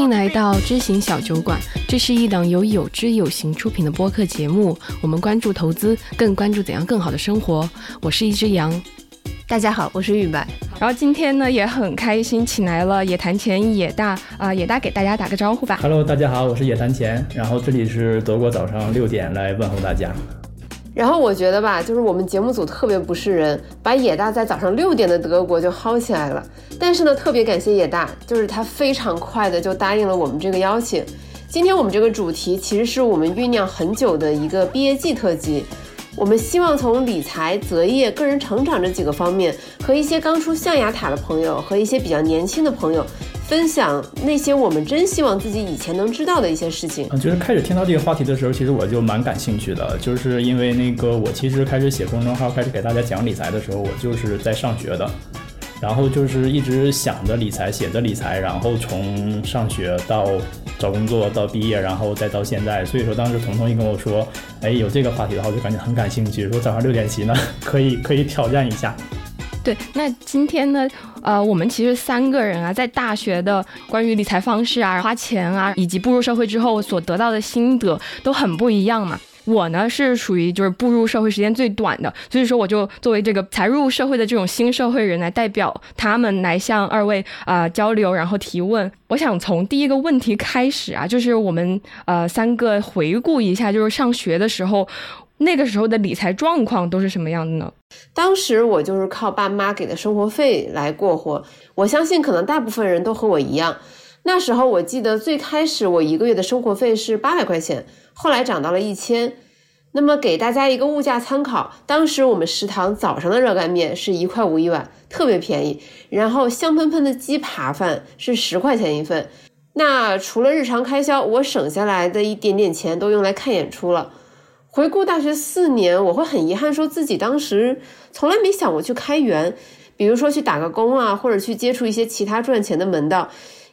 欢迎来到知行小酒馆。这是一档由有知有行出品的播客节目。我们关注投资，更关注怎样更好的生活。我是一只羊。大家好，我是玉白。然后今天呢也很开心，请来了野谈钱野大啊，野大给大家打个招呼吧。Hello，大家好，我是野谈钱。然后这里是德国早上六点来问候大家。然后我觉得吧，就是我们节目组特别不是人，把野大在早上六点的德国就薅起来了。但是呢，特别感谢野大，就是他非常快的就答应了我们这个邀请。今天我们这个主题其实是我们酝酿很久的一个毕业季特辑。我们希望从理财、择业、个人成长这几个方面，和一些刚出象牙塔的朋友，和一些比较年轻的朋友。分享那些我们真希望自己以前能知道的一些事情。嗯，就是开始听到这个话题的时候，其实我就蛮感兴趣的，就是因为那个我其实开始写公众号，开始给大家讲理财的时候，我就是在上学的，然后就是一直想着理财，写着理财，然后从上学到找工作到毕业，然后再到现在。所以说当时彤彤一跟我说，哎，有这个话题的话，我就感觉很感兴趣，说早上六点起呢，可以可以挑战一下。对，那今天呢，呃，我们其实三个人啊，在大学的关于理财方式啊、花钱啊，以及步入社会之后所得到的心得都很不一样嘛。我呢是属于就是步入社会时间最短的，所以说我就作为这个才入社会的这种新社会人来代表他们来向二位啊交流，然后提问。我想从第一个问题开始啊，就是我们呃三个回顾一下，就是上学的时候。那个时候的理财状况都是什么样的呢？当时我就是靠爸妈给的生活费来过活。我相信可能大部分人都和我一样。那时候我记得最开始我一个月的生活费是八百块钱，后来涨到了一千。那么给大家一个物价参考，当时我们食堂早上的热干面是一块五一碗，特别便宜。然后香喷喷的鸡扒饭是十块钱一份。那除了日常开销，我省下来的一点点钱都用来看演出了。回顾大学四年，我会很遗憾，说自己当时从来没想过去开源，比如说去打个工啊，或者去接触一些其他赚钱的门道，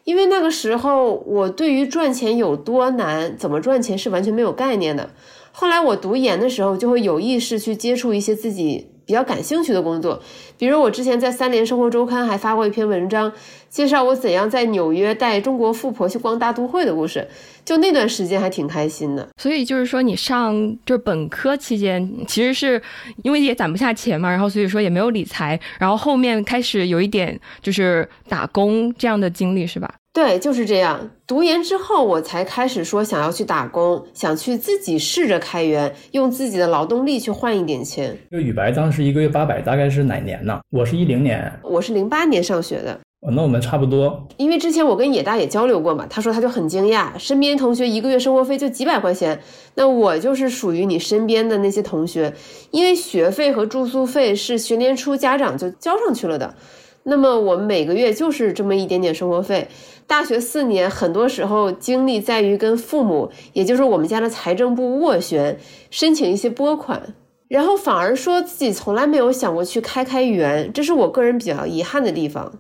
因为那个时候我对于赚钱有多难，怎么赚钱是完全没有概念的。后来我读研的时候，就会有意识去接触一些自己。比较感兴趣的工作，比如我之前在三联生活周刊还发过一篇文章，介绍我怎样在纽约带中国富婆去逛大都会的故事。就那段时间还挺开心的。所以就是说，你上就是本科期间，其实是因为也攒不下钱嘛，然后所以说也没有理财，然后后面开始有一点就是打工这样的经历，是吧？对，就是这样。读研之后，我才开始说想要去打工，想去自己试着开源，用自己的劳动力去换一点钱。就宇白当时一个月八百，大概是哪年呢？我是一零年，我是零八年上学的。哦那我们差不多。因为之前我跟野大也交流过嘛，他说他就很惊讶，身边同学一个月生活费就几百块钱。那我就是属于你身边的那些同学，因为学费和住宿费是学年初家长就交上去了的。那么我们每个月就是这么一点点生活费。大学四年，很多时候精力在于跟父母，也就是我们家的财政部斡旋，申请一些拨款，然后反而说自己从来没有想过去开开源，这是我个人比较遗憾的地方。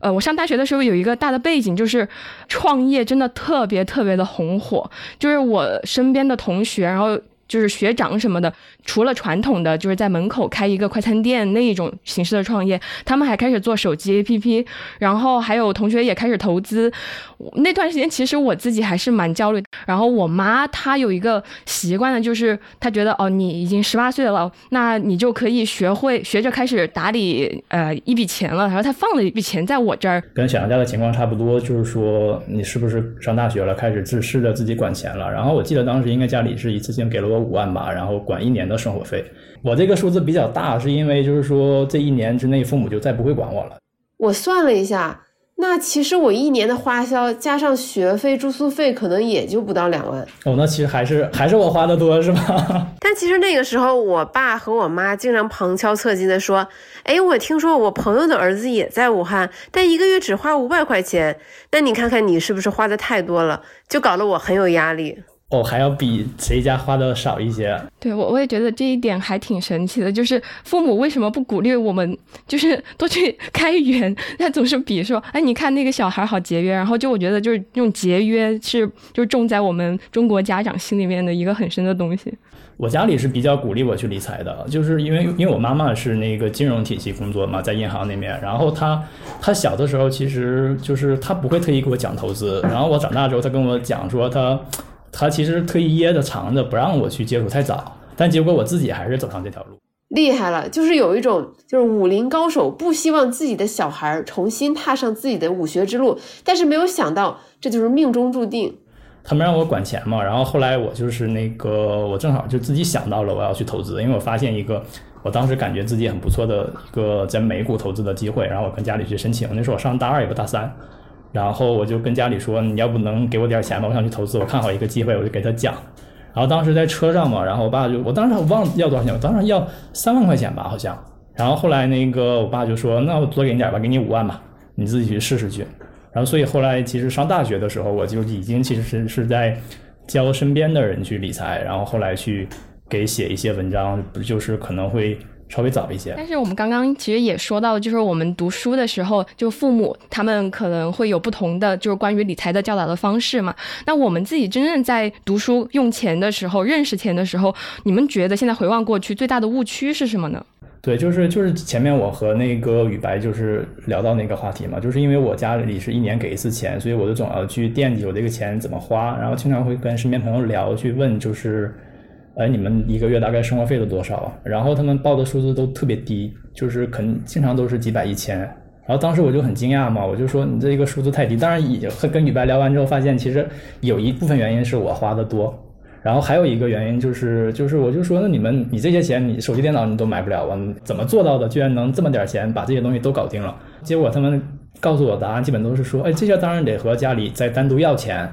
呃，我上大学的时候有一个大的背景，就是创业真的特别特别的红火，就是我身边的同学，然后。就是学长什么的，除了传统的就是在门口开一个快餐店那一种形式的创业，他们还开始做手机 APP，然后还有同学也开始投资。那段时间其实我自己还是蛮焦虑。然后我妈她有一个习惯呢，就是她觉得哦，你已经十八岁了，那你就可以学会学着开始打理呃一笔钱了。然后她放了一笔钱在我这儿，跟小杨家的情况差不多，就是说你是不是上大学了，开始自试着自己管钱了。然后我记得当时应该家里是一次性给了我。五万吧，然后管一年的生活费。我这个数字比较大，是因为就是说这一年之内父母就再不会管我了。我算了一下，那其实我一年的花销加上学费、住宿费，可能也就不到两万。哦，那其实还是还是我花的多，是吧？但其实那个时候，我爸和我妈经常旁敲侧击的说：“哎，我听说我朋友的儿子也在武汉，但一个月只花五百块钱。那你看看你是不是花的太多了？”就搞得我很有压力。哦，还要比谁家花的少一些？对我，我也觉得这一点还挺神奇的。就是父母为什么不鼓励我们，就是 多去开源？他总是比说，哎，你看那个小孩好节约。然后就我觉得，就是用节约是，就是种在我们中国家长心里面的一个很深的东西。我家里是比较鼓励我去理财的，就是因为因为我妈妈是那个金融体系工作嘛，在银行那边，然后她她小的时候其实就是她不会特意给我讲投资，然后我长大之后，她跟我讲说她她其实特意掖着藏着不让我去接触太早，但结果我自己还是走上这条路。厉害了，就是有一种就是武林高手不希望自己的小孩重新踏上自己的武学之路，但是没有想到这就是命中注定。他们让我管钱嘛，然后后来我就是那个，我正好就自己想到了我要去投资，因为我发现一个我当时感觉自己很不错的一个在美股投资的机会，然后我跟家里去申请，那时候我上大二也不大三，然后我就跟家里说，你要不能给我点钱吧，我想去投资，我看好一个机会，我就给他讲，然后当时在车上嘛，然后我爸就，我当时我忘了要多少钱，我当时要 三万块钱吧好像，然后后来那个我爸就说，那我多给你点吧，给你五万吧，你自己去试试去。然后，所以后来其实上大学的时候，我就已经其实是是在教身边的人去理财，然后后来去给写一些文章，不就是可能会稍微早一些。但是我们刚刚其实也说到，就是我们读书的时候，就父母他们可能会有不同的就是关于理财的教导的方式嘛。那我们自己真正在读书用钱的时候，认识钱的时候，你们觉得现在回望过去最大的误区是什么呢？对，就是就是前面我和那个雨白就是聊到那个话题嘛，就是因为我家里是一年给一次钱，所以我就总要去惦记我这个钱怎么花，然后经常会跟身边朋友聊，去问就是，哎，你们一个月大概生活费都多少啊？然后他们报的数字都特别低，就是肯经常都是几百一千。然后当时我就很惊讶嘛，我就说你这个数字太低。当然，已和跟女白聊完之后，发现其实有一部分原因是我花的多。然后还有一个原因就是，就是我就说，那你们你这些钱，你手机电脑你都买不了啊？怎么做到的？居然能这么点钱把这些东西都搞定了？结果他们告诉我答案，基本都是说，哎，这些当然得和家里再单独要钱。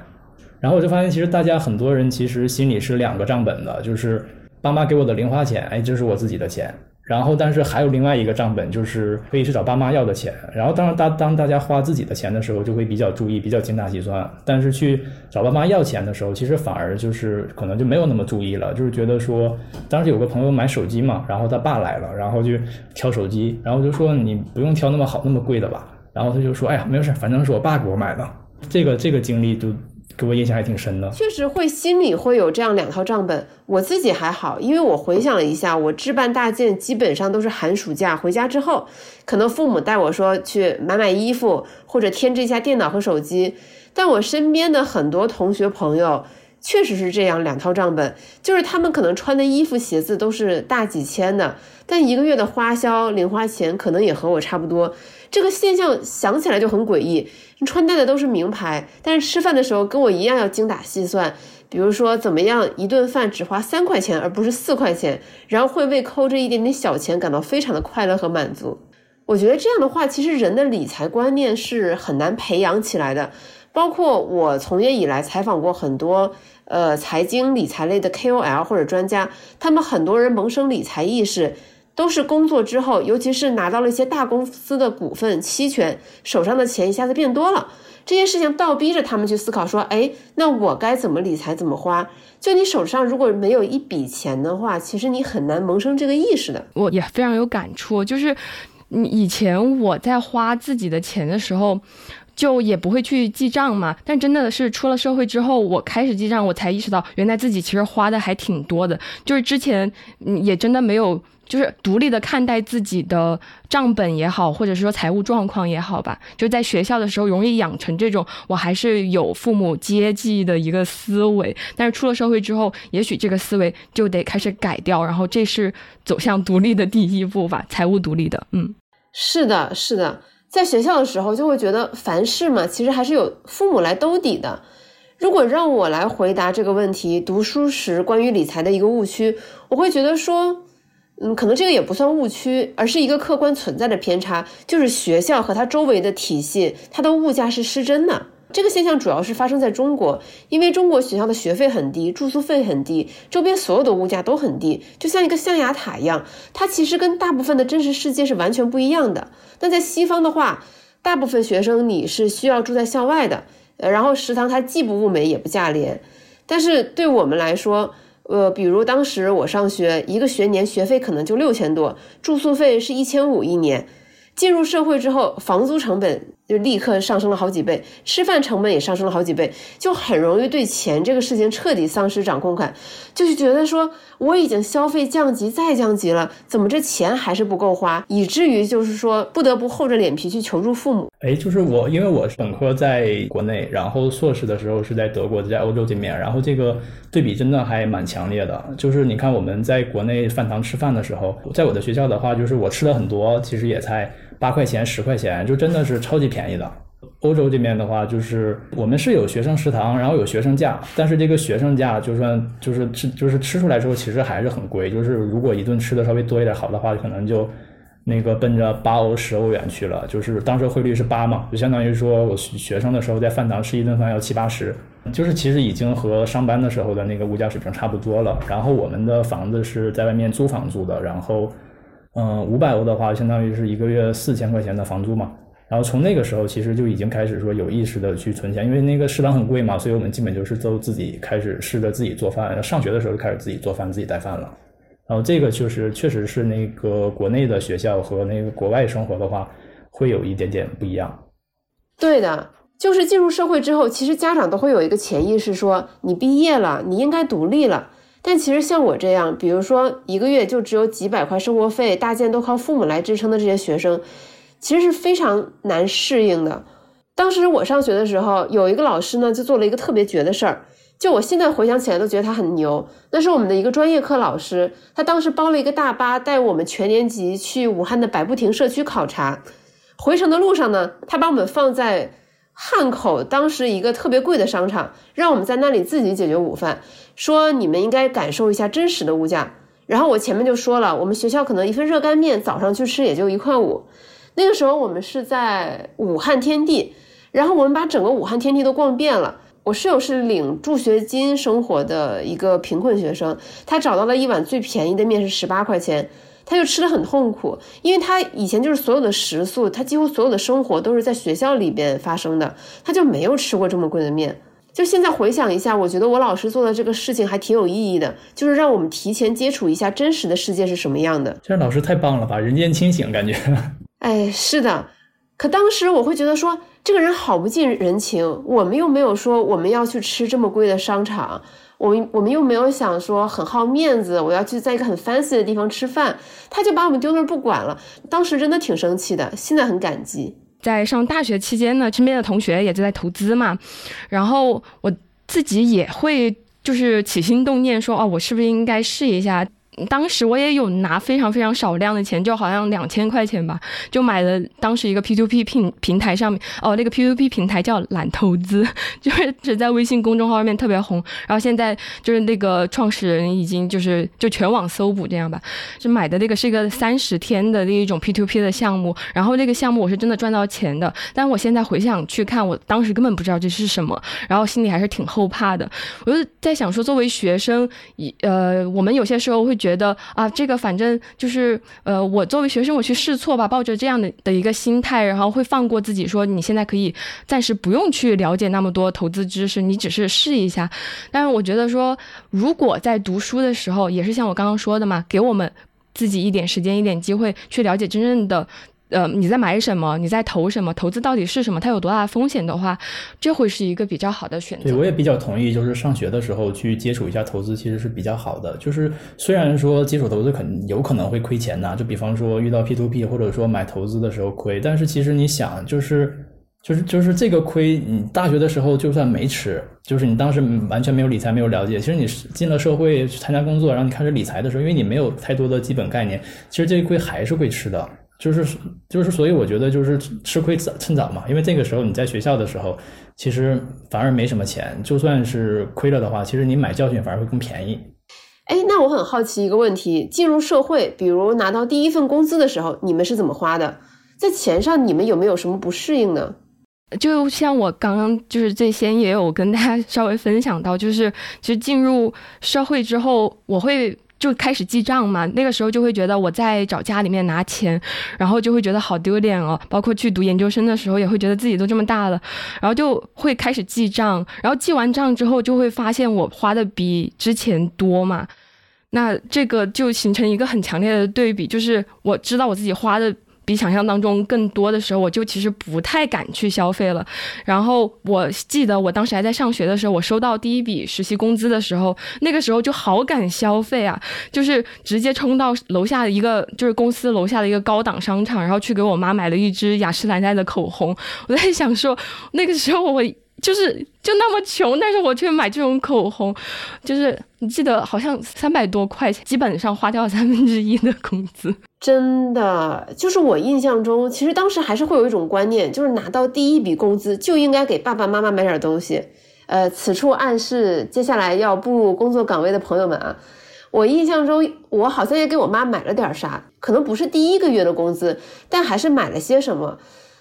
然后我就发现，其实大家很多人其实心里是两个账本的，就是爸妈给我的零花钱，哎，这是我自己的钱。然后，但是还有另外一个账本，就是可以去找爸妈要的钱。然后，当然，当当大家花自己的钱的时候，就会比较注意，比较精打细算。但是去找爸妈要钱的时候，其实反而就是可能就没有那么注意了，就是觉得说，当时有个朋友买手机嘛，然后他爸来了，然后就挑手机，然后就说你不用挑那么好、那么贵的吧。然后他就说，哎呀，没有事，反正是我爸给我买的。这个这个经历就。给我印象还挺深的，确实会心里会有这样两套账本。我自己还好，因为我回想了一下，我置办大件基本上都是寒暑假回家之后，可能父母带我说去买买衣服或者添置一下电脑和手机。但我身边的很多同学朋友确实是这样两套账本，就是他们可能穿的衣服鞋子都是大几千的，但一个月的花销零花钱可能也和我差不多。这个现象想起来就很诡异。穿戴的都是名牌，但是吃饭的时候跟我一样要精打细算。比如说，怎么样一顿饭只花三块钱而不是四块钱，然后会为抠这一点点小钱感到非常的快乐和满足。我觉得这样的话，其实人的理财观念是很难培养起来的。包括我从业以来采访过很多呃财经理财类的 KOL 或者专家，他们很多人萌生理财意识。都是工作之后，尤其是拿到了一些大公司的股份期权，手上的钱一下子变多了。这件事情倒逼着他们去思考，说：“哎，那我该怎么理财，怎么花？”就你手上如果没有一笔钱的话，其实你很难萌生这个意识的。我也非常有感触，就是你以前我在花自己的钱的时候，就也不会去记账嘛。但真的是出了社会之后，我开始记账，我才意识到原来自己其实花的还挺多的。就是之前也真的没有。就是独立的看待自己的账本也好，或者是说财务状况也好吧。就在学校的时候，容易养成这种我还是有父母接济的一个思维。但是出了社会之后，也许这个思维就得开始改掉。然后这是走向独立的第一步吧，财务独立的。嗯，是的，是的。在学校的时候，就会觉得凡事嘛，其实还是有父母来兜底的。如果让我来回答这个问题，读书时关于理财的一个误区，我会觉得说。嗯，可能这个也不算误区，而是一个客观存在的偏差，就是学校和它周围的体系，它的物价是失真的。这个现象主要是发生在中国，因为中国学校的学费很低，住宿费很低，周边所有的物价都很低，就像一个象牙塔一样。它其实跟大部分的真实世界是完全不一样的。那在西方的话，大部分学生你是需要住在校外的，呃，然后食堂它既不物美也不价廉，但是对我们来说。呃，比如当时我上学，一个学年学费可能就六千多，住宿费是一千五一年。进入社会之后，房租成本就立刻上升了好几倍，吃饭成本也上升了好几倍，就很容易对钱这个事情彻底丧失掌控感，就是觉得说我已经消费降级再降级了，怎么这钱还是不够花，以至于就是说不得不厚着脸皮去求助父母。哎，就是我，因为我本科在国内，然后硕士的时候是在德国，在欧洲这边，然后这个对比真的还蛮强烈的。就是你看我们在国内饭堂吃饭的时候，在我的学校的话，就是我吃了很多，其实也才。八块钱、十块钱，就真的是超级便宜的。欧洲这边的话，就是我们是有学生食堂，然后有学生价，但是这个学生价就算就是吃就是吃出来之后，其实还是很贵。就是如果一顿吃的稍微多一点好的话，可能就那个奔着八欧、十欧元去了。就是当时汇率是八嘛，就相当于说我学生的时候在饭堂吃一顿饭要七八十，就是其实已经和上班的时候的那个物价水平差不多了。然后我们的房子是在外面租房租的，然后。嗯，五百欧的话，相当于是一个月四千块钱的房租嘛。然后从那个时候，其实就已经开始说有意识的去存钱，因为那个食堂很贵嘛，所以我们基本就是都自己开始试着自己做饭。上学的时候就开始自己做饭、自己带饭了。然后这个就是确实是那个国内的学校和那个国外生活的话，会有一点点不一样。对的，就是进入社会之后，其实家长都会有一个潜意识，说你毕业了，你应该独立了。但其实像我这样，比如说一个月就只有几百块生活费，大件都靠父母来支撑的这些学生，其实是非常难适应的。当时我上学的时候，有一个老师呢，就做了一个特别绝的事儿，就我现在回想起来都觉得他很牛。那是我们的一个专业课老师，他当时包了一个大巴，带我们全年级去武汉的百步亭社区考察。回程的路上呢，他把我们放在。汉口当时一个特别贵的商场，让我们在那里自己解决午饭，说你们应该感受一下真实的物价。然后我前面就说了，我们学校可能一份热干面早上去吃也就一块五。那个时候我们是在武汉天地，然后我们把整个武汉天地都逛遍了。我室友是领助学金生活的一个贫困学生，他找到了一碗最便宜的面是十八块钱。他就吃的很痛苦，因为他以前就是所有的食宿，他几乎所有的生活都是在学校里边发生的，他就没有吃过这么贵的面。就现在回想一下，我觉得我老师做的这个事情还挺有意义的，就是让我们提前接触一下真实的世界是什么样的。这老师太棒了吧，人间清醒感觉。哎，是的，可当时我会觉得说，这个人好不近人情，我们又没有说我们要去吃这么贵的商场。我们我们又没有想说很好面子，我要去在一个很 fancy 的地方吃饭，他就把我们丢那儿不管了。当时真的挺生气的，现在很感激。在上大学期间呢，身边的同学也就在投资嘛，然后我自己也会就是起心动念说，哦，我是不是应该试一下？当时我也有拿非常非常少量的钱，就好像两千块钱吧，就买了当时一个 P to P 平平台上面哦，那个 P to P 平台叫懒投资，就是只在微信公众号上面特别红。然后现在就是那个创始人已经就是就全网搜捕这样吧，就买的那个是一个三十天的那一种 P to P 的项目。然后那个项目我是真的赚到钱的，但我现在回想去看，我当时根本不知道这是什么，然后心里还是挺后怕的。我就在想说，作为学生，一呃，我们有些时候会。觉得啊，这个反正就是呃，我作为学生，我去试错吧，抱着这样的的一个心态，然后会放过自己，说你现在可以暂时不用去了解那么多投资知识，你只是试一下。但是我觉得说，如果在读书的时候，也是像我刚刚说的嘛，给我们自己一点时间、一点机会去了解真正的。呃，你在买什么？你在投什么？投资到底是什么？它有多大的风险的话，这会是一个比较好的选择。对，我也比较同意，就是上学的时候去接触一下投资，其实是比较好的。就是虽然说接触投资肯有可能会亏钱呐，就比方说遇到 P to P 或者说买投资的时候亏，但是其实你想，就是就是就是这个亏，你大学的时候就算没吃，就是你当时完全没有理财，没有了解，其实你进了社会去参加工作，然后你开始理财的时候，因为你没有太多的基本概念，其实这个亏还是会吃的。就是就是，所以我觉得就是吃亏早趁早嘛，因为这个时候你在学校的时候，其实反而没什么钱，就算是亏了的话，其实你买教训反而会更便宜。哎，那我很好奇一个问题：进入社会，比如拿到第一份工资的时候，你们是怎么花的？在钱上，你们有没有什么不适应呢？就像我刚刚就是最先也有跟大家 稍微分享到，就是其实进入社会之后，我会。就开始记账嘛，那个时候就会觉得我在找家里面拿钱，然后就会觉得好丢脸哦。包括去读研究生的时候，也会觉得自己都这么大了，然后就会开始记账。然后记完账之后，就会发现我花的比之前多嘛。那这个就形成一个很强烈的对比，就是我知道我自己花的比想象当中更多的时候，我就其实不太敢去消费了。然后我记得我当时还在上学的时候，我收到第一笔实习工资的时候，那个时候就好敢消费啊，就是直接冲到楼下的一个就是公司楼下的一个高档商场，然后去给我妈买了一支雅诗兰黛的口红。我在想说，那个时候我。就是就那么穷，但是我却买这种口红，就是你记得好像三百多块钱，基本上花掉三分之一的工资。真的，就是我印象中，其实当时还是会有一种观念，就是拿到第一笔工资就应该给爸爸妈妈买点东西。呃，此处暗示接下来要步入工作岗位的朋友们啊，我印象中我好像也给我妈买了点啥，可能不是第一个月的工资，但还是买了些什么。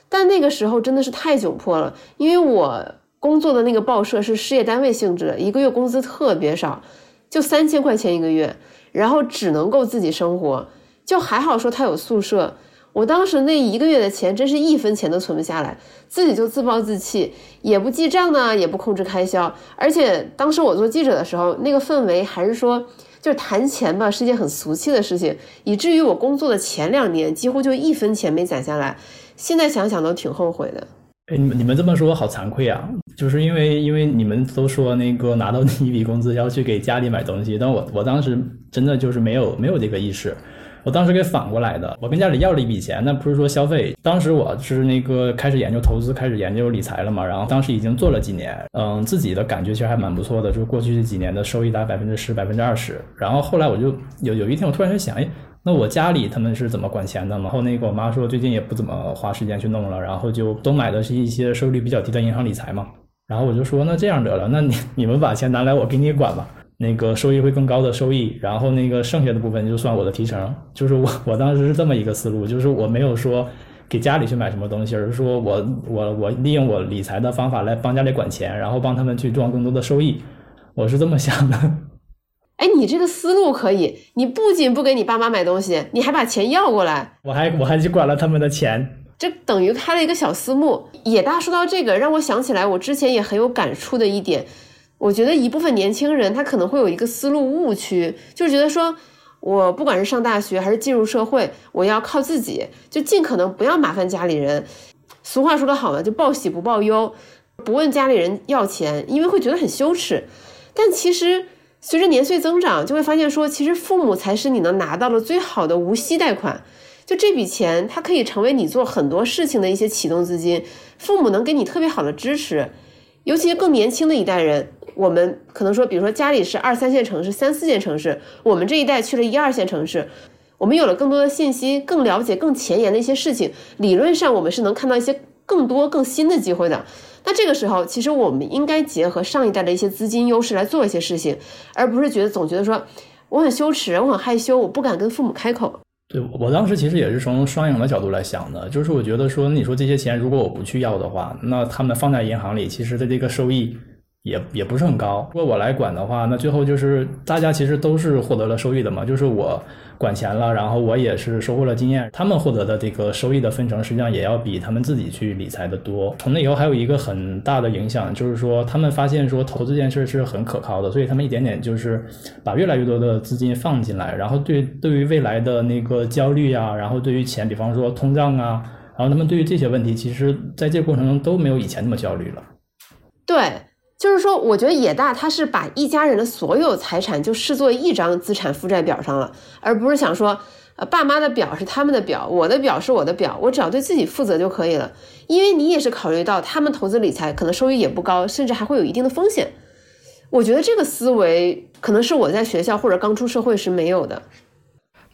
但那个时候真的是太窘迫了，因为我。工作的那个报社是事业单位性质，一个月工资特别少，就三千块钱一个月，然后只能够自己生活。就还好说他有宿舍，我当时那一个月的钱真是一分钱都存不下来，自己就自暴自弃，也不记账呢，也不控制开销。而且当时我做记者的时候，那个氛围还是说，就是谈钱吧是一件很俗气的事情，以至于我工作的前两年几乎就一分钱没攒下来，现在想想都挺后悔的。哎，你们你们这么说我好惭愧啊！就是因为因为你们都说那个拿到第 一笔工资要去给家里买东西，但我我当时真的就是没有没有这个意识，我当时给反过来的，我跟家里要了一笔钱，那不是说消费，当时我是那个开始研究投资，开始研究理财了嘛，然后当时已经做了几年，嗯，自己的感觉其实还蛮不错的，就是过去这几年的收益达百分之十、百分之二十，然后后来我就有有一天我突然就想，哎。那我家里他们是怎么管钱的嘛？然后那个我妈说最近也不怎么花时间去弄了，然后就都买的是一些收益率比较低的银行理财嘛。然后我就说那这样得了，那你你们把钱拿来我给你管吧，那个收益会更高的收益，然后那个剩下的部分就算我的提成。就是我我当时是这么一个思路，就是我没有说给家里去买什么东西，而是说我我我利用我理财的方法来帮家里管钱，然后帮他们去赚更多的收益。我是这么想的。哎，你这个思路可以，你不仅不给你爸妈买东西，你还把钱要过来，我还我还去管了他们的钱，这等于开了一个小私募。野大说到这个，让我想起来我之前也很有感触的一点，我觉得一部分年轻人他可能会有一个思路误区，就是觉得说我不管是上大学还是进入社会，我要靠自己，就尽可能不要麻烦家里人。俗话说得好嘛，就报喜不报忧，不问家里人要钱，因为会觉得很羞耻。但其实。随着年岁增长，就会发现说，其实父母才是你能拿到的最好的无息贷款。就这笔钱，它可以成为你做很多事情的一些启动资金。父母能给你特别好的支持，尤其是更年轻的一代人，我们可能说，比如说家里是二三线城市、三四线城市，我们这一代去了一二线城市，我们有了更多的信息，更了解、更前沿的一些事情。理论上，我们是能看到一些更多、更新的机会的。那这个时候，其实我们应该结合上一代的一些资金优势来做一些事情，而不是觉得总觉得说我很羞耻，我很害羞，我不敢跟父母开口。对我当时其实也是从双赢的角度来想的，就是我觉得说，你说这些钱如果我不去要的话，那他们放在银行里，其实的这个收益。也也不是很高。如果我来管的话，那最后就是大家其实都是获得了收益的嘛。就是我管钱了，然后我也是收获了经验。他们获得的这个收益的分成，实际上也要比他们自己去理财的多。从那以后还有一个很大的影响，就是说他们发现说投资这件事是很可靠的，所以他们一点点就是把越来越多的资金放进来。然后对对于未来的那个焦虑啊，然后对于钱，比方说通胀啊，然后他们对于这些问题，其实在这个过程中都没有以前那么焦虑了。对。就是说，我觉得野大他是把一家人的所有财产就视作一张资产负债表上了，而不是想说，呃，爸妈的表是他们的表，我的表是我的表，我只要对自己负责就可以了。因为你也是考虑到他们投资理财可能收益也不高，甚至还会有一定的风险。我觉得这个思维可能是我在学校或者刚出社会时没有的。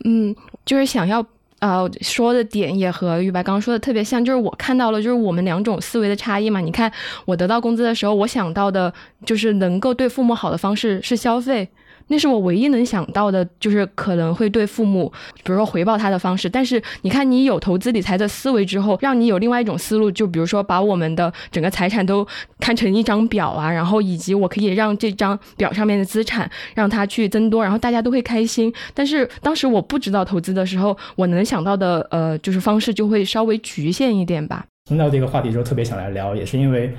嗯，就是想要。呃，说的点也和玉白刚刚说的特别像，就是我看到了，就是我们两种思维的差异嘛。你看，我得到工资的时候，我想到的就是能够对父母好的方式是消费。那是我唯一能想到的，就是可能会对父母，比如说回报他的方式。但是你看，你有投资理财的思维之后，让你有另外一种思路，就比如说把我们的整个财产都看成一张表啊，然后以及我可以让这张表上面的资产让它去增多，然后大家都会开心。但是当时我不知道投资的时候，我能想到的呃就是方式就会稍微局限一点吧。听到这个话题之后，特别想来聊，也是因为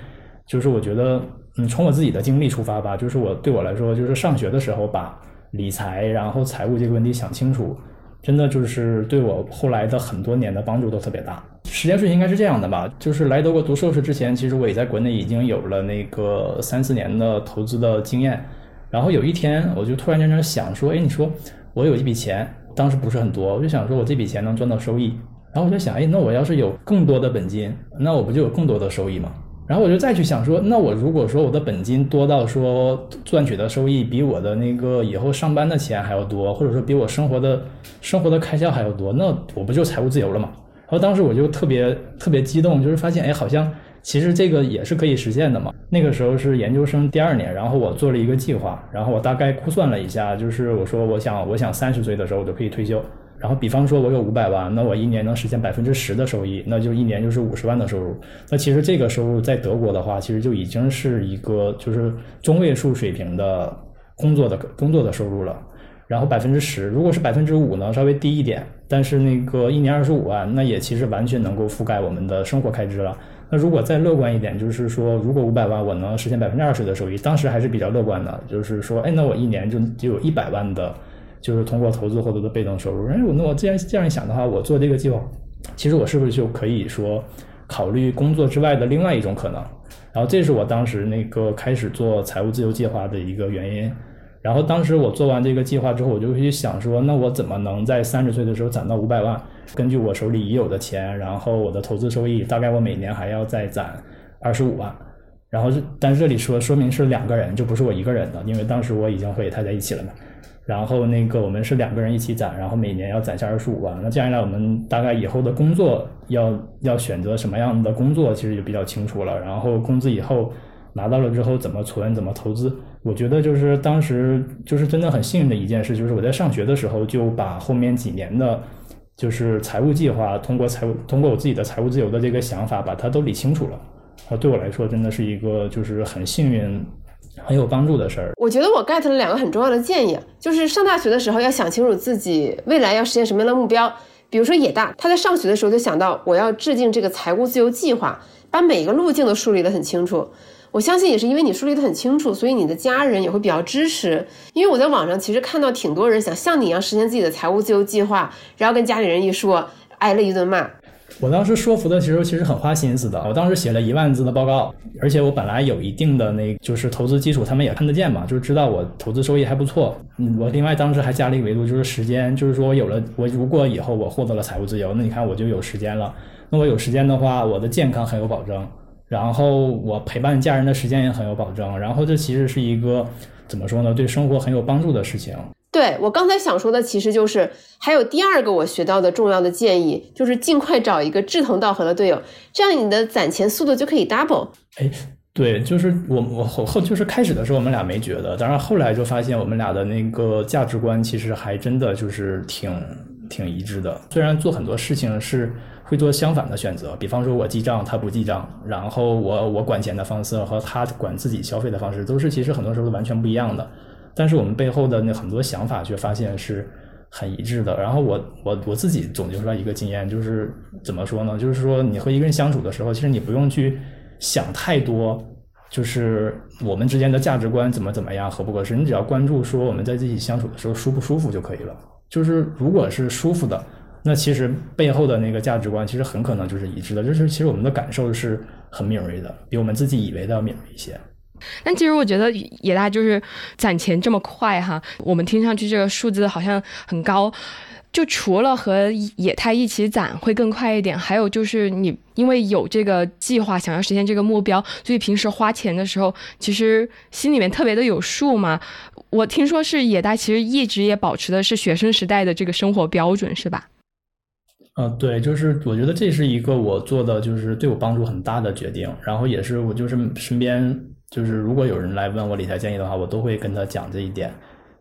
就是我觉得。嗯，从我自己的经历出发吧，就是我对我来说，就是上学的时候把理财然后财务这个问题想清楚，真的就是对我后来的很多年的帮助都特别大。时间顺序应该是这样的吧，就是来德国读硕士之前，其实我也在国内已经有了那个三四年的投资的经验。然后有一天，我就突然间在想说，哎，你说我有一笔钱，当时不是很多，我就想说我这笔钱能赚到收益。然后我就想，哎，那我要是有更多的本金，那我不就有更多的收益吗？然后我就再去想说，那我如果说我的本金多到说赚取的收益比我的那个以后上班的钱还要多，或者说比我生活的生活的开销还要多，那我不就财务自由了吗？然后当时我就特别特别激动，就是发现，哎，好像其实这个也是可以实现的嘛。那个时候是研究生第二年，然后我做了一个计划，然后我大概估算了一下，就是我说我想我想三十岁的时候我就可以退休。然后，比方说，我有五百万，那我一年能实现百分之十的收益，那就一年就是五十万的收入。那其实这个收入在德国的话，其实就已经是一个就是中位数水平的工作的工作的收入了。然后百分之十，如果是百分之五呢，稍微低一点，但是那个一年二十五万，那也其实完全能够覆盖我们的生活开支了。那如果再乐观一点，就是说，如果五百万我能实现百分之二十的收益，当时还是比较乐观的，就是说，哎，那我一年就就有一百万的。就是通过投资获得的被动收入。哎，我那我既然这样一想的话，我做这个计划，其实我是不是就可以说考虑工作之外的另外一种可能？然后这是我当时那个开始做财务自由计划的一个原因。然后当时我做完这个计划之后，我就去想说，那我怎么能在三十岁的时候攒到五百万？根据我手里已有的钱，然后我的投资收益，大概我每年还要再攒二十五万。然后，但这里说说明是两个人，就不是我一个人的，因为当时我已经和太太一起了嘛。然后那个我们是两个人一起攒，然后每年要攒下二十五万。那这样一来，我们大概以后的工作要要选择什么样的工作，其实就比较清楚了。然后工资以后拿到了之后怎么存，怎么投资，我觉得就是当时就是真的很幸运的一件事，就是我在上学的时候就把后面几年的，就是财务计划，通过财务通过我自己的财务自由的这个想法，把它都理清楚了。啊，对我来说真的是一个就是很幸运。很有帮助的事儿。我觉得我 get 了两个很重要的建议，就是上大学的时候要想清楚自己未来要实现什么样的目标。比如说野大，他在上学的时候就想到我要制定这个财务自由计划，把每一个路径都梳理得很清楚。我相信也是因为你梳理得很清楚，所以你的家人也会比较支持。因为我在网上其实看到挺多人想像你一样实现自己的财务自由计划，然后跟家里人一说，挨了一顿骂。我当时说服的时候其实很花心思的，我当时写了一万字的报告，而且我本来有一定的那，就是投资基础，他们也看得见嘛，就是知道我投资收益还不错。嗯，我另外当时还加了一个维度，就是时间，就是说我有了，我如果以后我获得了财务自由，那你看我就有时间了。那我有时间的话，我的健康很有保证，然后我陪伴家人的时间也很有保证，然后这其实是一个怎么说呢，对生活很有帮助的事情。对我刚才想说的，其实就是还有第二个我学到的重要的建议，就是尽快找一个志同道合的队友，这样你的攒钱速度就可以 double。哎，对，就是我我后后就是开始的时候我们俩没觉得，当然后来就发现我们俩的那个价值观其实还真的就是挺挺一致的。虽然做很多事情是会做相反的选择，比方说我记账他不记账，然后我我管钱的方式和他管自己消费的方式都是其实很多时候完全不一样的。但是我们背后的那很多想法却发现是很一致的。然后我我我自己总结出来一个经验，就是怎么说呢？就是说你和一个人相处的时候，其实你不用去想太多，就是我们之间的价值观怎么怎么样合不合适，你只要关注说我们在一起相处的时候舒不舒服就可以了。就是如果是舒服的，那其实背后的那个价值观其实很可能就是一致的。就是其实我们的感受是很敏锐的，比我们自己以为的要敏锐一些。但其实我觉得野大就是攒钱这么快哈，我们听上去这个数字好像很高，就除了和野太一起攒会更快一点，还有就是你因为有这个计划想要实现这个目标，所以平时花钱的时候其实心里面特别的有数嘛。我听说是野大其实一直也保持的是学生时代的这个生活标准，是吧？嗯，对，就是我觉得这是一个我做的就是对我帮助很大的决定，然后也是我就是身边。就是如果有人来问我理财建议的话，我都会跟他讲这一点。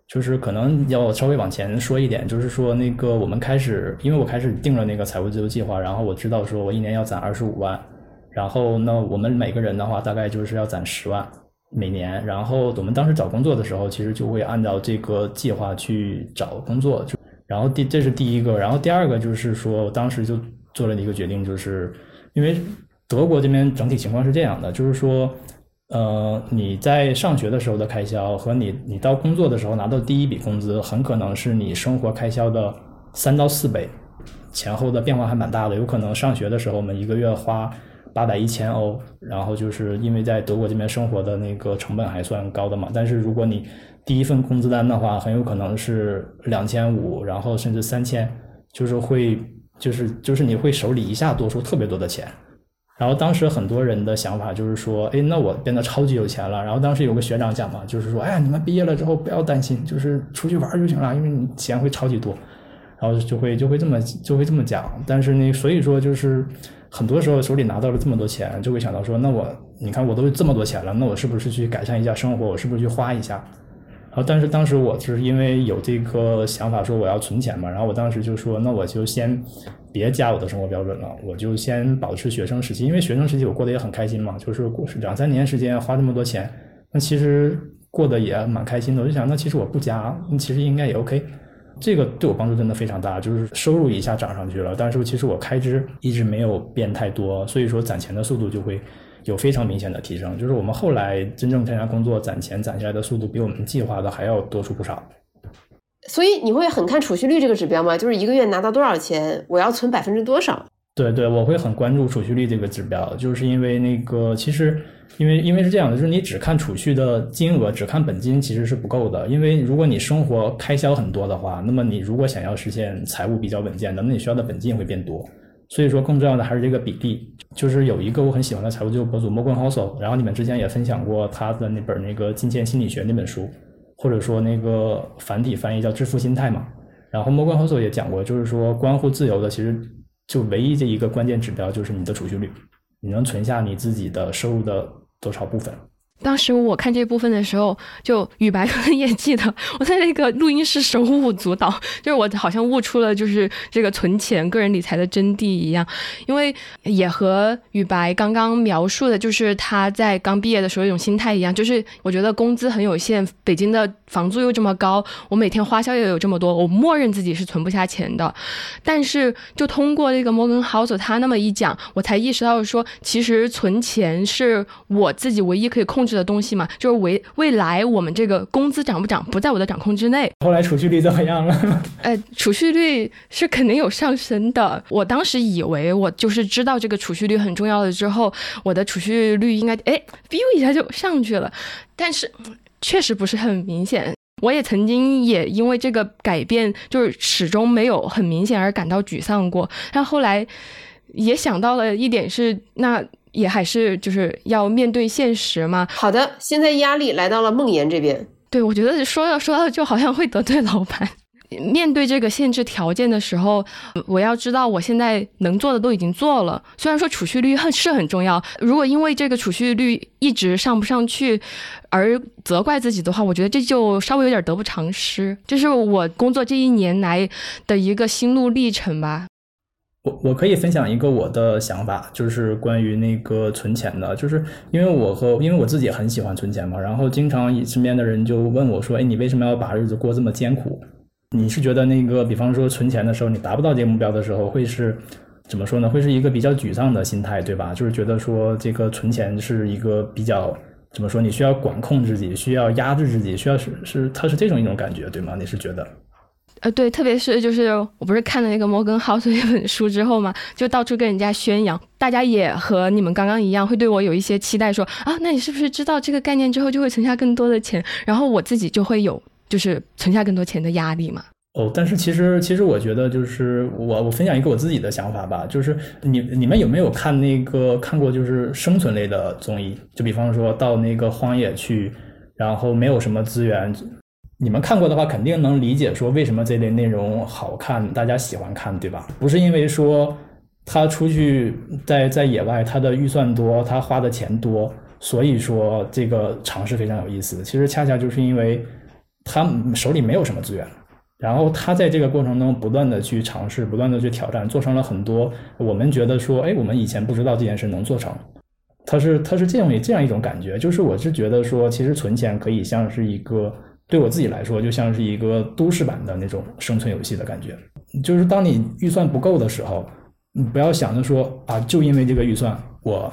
就是可能要稍微往前说一点，就是说那个我们开始，因为我开始定了那个财务自由计划，然后我知道说我一年要攒二十五万，然后那我们每个人的话大概就是要攒十万每年。然后我们当时找工作的时候，其实就会按照这个计划去找工作。就然后第这是第一个，然后第二个就是说我当时就做了一个决定，就是因为德国这边整体情况是这样的，就是说。呃，你在上学的时候的开销和你你到工作的时候拿到第一笔工资，很可能是你生活开销的三到四倍，前后的变化还蛮大的。有可能上学的时候，我们一个月花八百一千欧，然后就是因为在德国这边生活的那个成本还算高的嘛。但是如果你第一份工资单的话，很有可能是两千五，然后甚至三千，就是会就是就是你会手里一下多出特别多的钱。然后当时很多人的想法就是说，哎，那我变得超级有钱了。然后当时有个学长讲嘛，就是说，哎呀，你们毕业了之后不要担心，就是出去玩就行了，因为你钱会超级多。然后就会就会这么就会这么讲。但是呢，所以说就是很多时候手里拿到了这么多钱，就会想到说，那我你看我都这么多钱了，那我是不是去改善一下生活？我是不是去花一下？然后但是当时我就是因为有这个想法说我要存钱嘛，然后我当时就说，那我就先。别加我的生活标准了，我就先保持学生时期，因为学生时期我过得也很开心嘛，就是过两三年时间花这么多钱，那其实过得也蛮开心的。我就想，那其实我不加，那其实应该也 OK。这个对我帮助真的非常大，就是收入一下涨上去了，但是其实我开支一直没有变太多，所以说攒钱的速度就会有非常明显的提升。就是我们后来真正参加工作攒钱攒下来的速度，比我们计划的还要多出不少。所以你会很看储蓄率这个指标吗？就是一个月拿到多少钱，我要存百分之多少？对对，我会很关注储蓄率这个指标，就是因为那个其实因为因为是这样的，就是你只看储蓄的金额，只看本金其实是不够的。因为如果你生活开销很多的话，那么你如果想要实现财务比较稳健的，那你需要的本金会变多。所以说，更重要的还是这个比例。就是有一个我很喜欢的财务自由博主 Morgan Housel，然后你们之前也分享过他的那本那个金钱心理学那本书。或者说那个繁体翻译叫致富心态嘛，然后 Morgan Housel 也讲过，就是说关乎自由的，其实就唯一这一个关键指标就是你的储蓄率，你能存下你自己的收入的多少部分。当时我看这部分的时候，就雨白可能也记得，我在那个录音室手舞足蹈，就是我好像悟出了就是这个存钱、个人理财的真谛一样。因为也和雨白刚刚描述的，就是他在刚毕业的时候一种心态一样，就是我觉得工资很有限，北京的房租又这么高，我每天花销又有这么多，我默认自己是存不下钱的。但是就通过这个摩根豪索他那么一讲，我才意识到说，其实存钱是我自己唯一可以控。的东西嘛，就是未未来我们这个工资涨不涨不在我的掌控之内。后来储蓄率怎么样了？呃，储蓄率是肯定有上升的。我当时以为我就是知道这个储蓄率很重要了之后，我的储蓄率应该哎，biu 一下就上去了。但是确实不是很明显。我也曾经也因为这个改变，就是始终没有很明显而感到沮丧过。但后来也想到了一点是那。也还是就是要面对现实嘛。好的，现在压力来到了梦妍这边。对，我觉得说要说到就好像会得罪老板。面对这个限制条件的时候，我要知道我现在能做的都已经做了。虽然说储蓄率很是很重要，如果因为这个储蓄率一直上不上去而责怪自己的话，我觉得这就稍微有点得不偿失。这是我工作这一年来的一个心路历程吧。我我可以分享一个我的想法，就是关于那个存钱的，就是因为我和因为我自己很喜欢存钱嘛，然后经常身边的人就问我说：“哎，你为什么要把日子过这么艰苦？你是觉得那个，比方说存钱的时候，你达不到这个目标的时候，会是怎么说呢？会是一个比较沮丧的心态，对吧？就是觉得说这个存钱是一个比较怎么说？你需要管控自己，需要压制自己，需要是是，它是这种一种感觉，对吗？你是觉得？”呃，对，特别是就是我不是看了那个摩根豪斯那本书之后嘛，就到处跟人家宣扬，大家也和你们刚刚一样，会对我有一些期待，说啊，那你是不是知道这个概念之后就会存下更多的钱？然后我自己就会有就是存下更多钱的压力嘛。哦，但是其实其实我觉得就是我我分享一个我自己的想法吧，就是你你们有没有看那个看过就是生存类的综艺？就比方说到那个荒野去，然后没有什么资源。你们看过的话，肯定能理解说为什么这类内容好看，大家喜欢看，对吧？不是因为说他出去在在野外，他的预算多，他花的钱多，所以说这个尝试非常有意思。其实恰恰就是因为他手里没有什么资源，然后他在这个过程中不断的去尝试，不断的去挑战，做成了很多我们觉得说，哎，我们以前不知道这件事能做成。他是他是这样这样一种感觉，就是我是觉得说，其实存钱可以像是一个。对我自己来说，就像是一个都市版的那种生存游戏的感觉。就是当你预算不够的时候，你不要想着说啊，就因为这个预算，我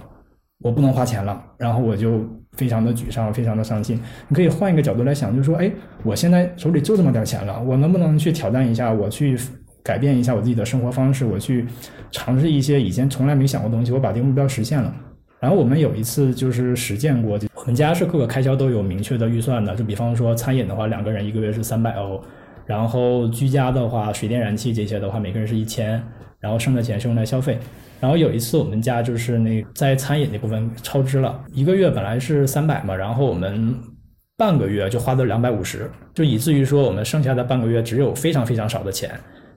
我不能花钱了，然后我就非常的沮丧，非常的伤心。你可以换一个角度来想，就是说，哎，我现在手里就这么点钱了，我能不能去挑战一下？我去改变一下我自己的生活方式，我去尝试一些以前从来没想过东西，我把这个目标实现了。然后我们有一次就是实践过，我们家是各个开销都有明确的预算的，就比方说餐饮的话，两个人一个月是三百欧，然后居家的话，水电燃气这些的话，每个人是一千，然后剩的钱是用来消费。然后有一次我们家就是那在餐饮那部分超支了，一个月本来是三百嘛，然后我们半个月就花了两百五十，就以至于说我们剩下的半个月只有非常非常少的钱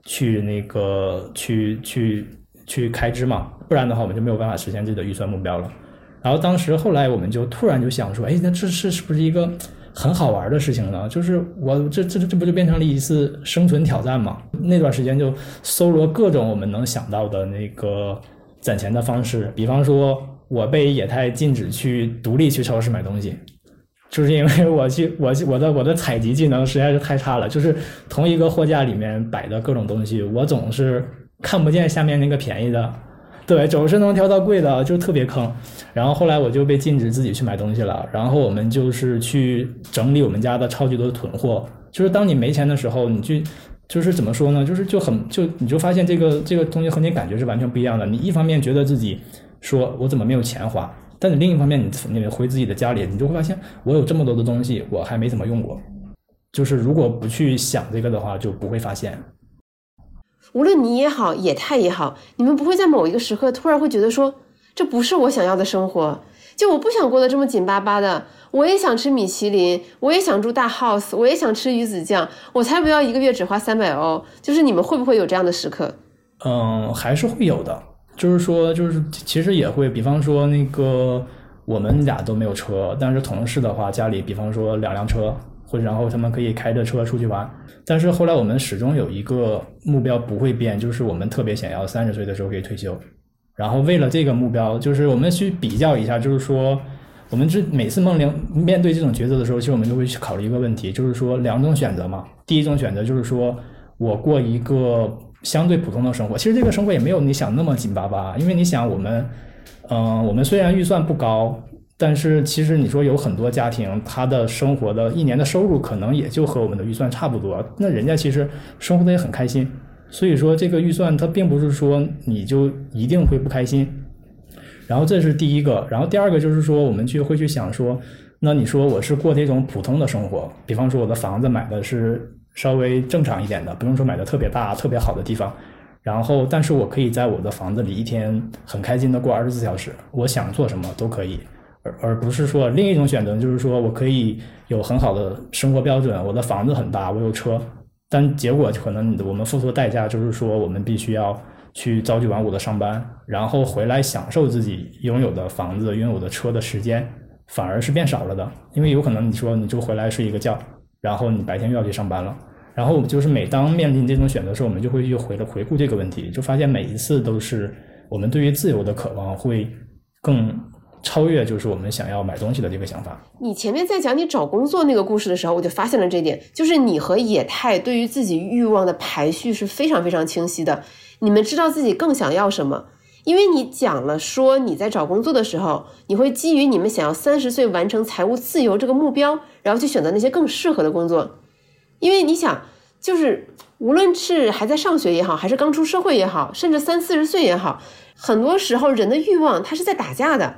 去那个去去。去开支嘛，不然的话我们就没有办法实现自己的预算目标了。然后当时后来我们就突然就想说，哎，那这是是不是一个很好玩的事情呢？就是我这这这不就变成了一次生存挑战嘛？那段时间就搜罗各种我们能想到的那个攒钱的方式，比方说我被野太禁止去独立去超市买东西，就是因为我去 我我的我的采集技能实在是太差了，就是同一个货架里面摆的各种东西，我总是。看不见下面那个便宜的，对，总是能挑到贵的，就特别坑。然后后来我就被禁止自己去买东西了。然后我们就是去整理我们家的超级多的囤货。就是当你没钱的时候，你去，就是怎么说呢？就是就很就你就发现这个这个东西和你感觉是完全不一样的。你一方面觉得自己说我怎么没有钱花，但你另一方面你你回自己的家里，你就会发现我有这么多的东西，我还没怎么用过。就是如果不去想这个的话，就不会发现。无论你也好，野太也好，你们不会在某一个时刻突然会觉得说，这不是我想要的生活，就我不想过得这么紧巴巴的。我也想吃米其林，我也想住大 house，我也想吃鱼子酱，我才不要一个月只花三百欧。就是你们会不会有这样的时刻？嗯，还是会有的。就是说，就是其实也会，比方说那个我们俩都没有车，但是同事的话，家里比方说两辆车。或者然后他们可以开着车出去玩，但是后来我们始终有一个目标不会变，就是我们特别想要三十岁的时候可以退休。然后为了这个目标，就是我们去比较一下，就是说我们这每次梦玲面对这种抉择的时候，其实我们就会去考虑一个问题，就是说两种选择嘛。第一种选择就是说我过一个相对普通的生活，其实这个生活也没有你想那么紧巴巴，因为你想我们，嗯，我们虽然预算不高。但是其实你说有很多家庭，他的生活的一年的收入可能也就和我们的预算差不多，那人家其实生活的也很开心。所以说这个预算它并不是说你就一定会不开心。然后这是第一个，然后第二个就是说我们去会去想说，那你说我是过这种普通的生活，比方说我的房子买的是稍微正常一点的，不用说买的特别大、特别好的地方，然后但是我可以在我的房子里一天很开心的过二十四小时，我想做什么都可以。而而不是说另一种选择，就是说我可以有很好的生活标准，我的房子很大，我有车，但结果可能我们付出的代价就是说，我们必须要去朝九晚五的上班，然后回来享受自己拥有的房子、拥有的车的时间，反而是变少了的。因为有可能你说你就回来睡一个觉，然后你白天又要去上班了，然后就是每当面临这种选择的时，候，我们就会去回了回顾这个问题，就发现每一次都是我们对于自由的渴望会更。超越就是我们想要买东西的这个想法。你前面在讲你找工作那个故事的时候，我就发现了这一点，就是你和野太对于自己欲望的排序是非常非常清晰的。你们知道自己更想要什么，因为你讲了说你在找工作的时候，你会基于你们想要三十岁完成财务自由这个目标，然后去选择那些更适合的工作。因为你想，就是无论是还在上学也好，还是刚出社会也好，甚至三四十岁也好，很多时候人的欲望它是在打架的。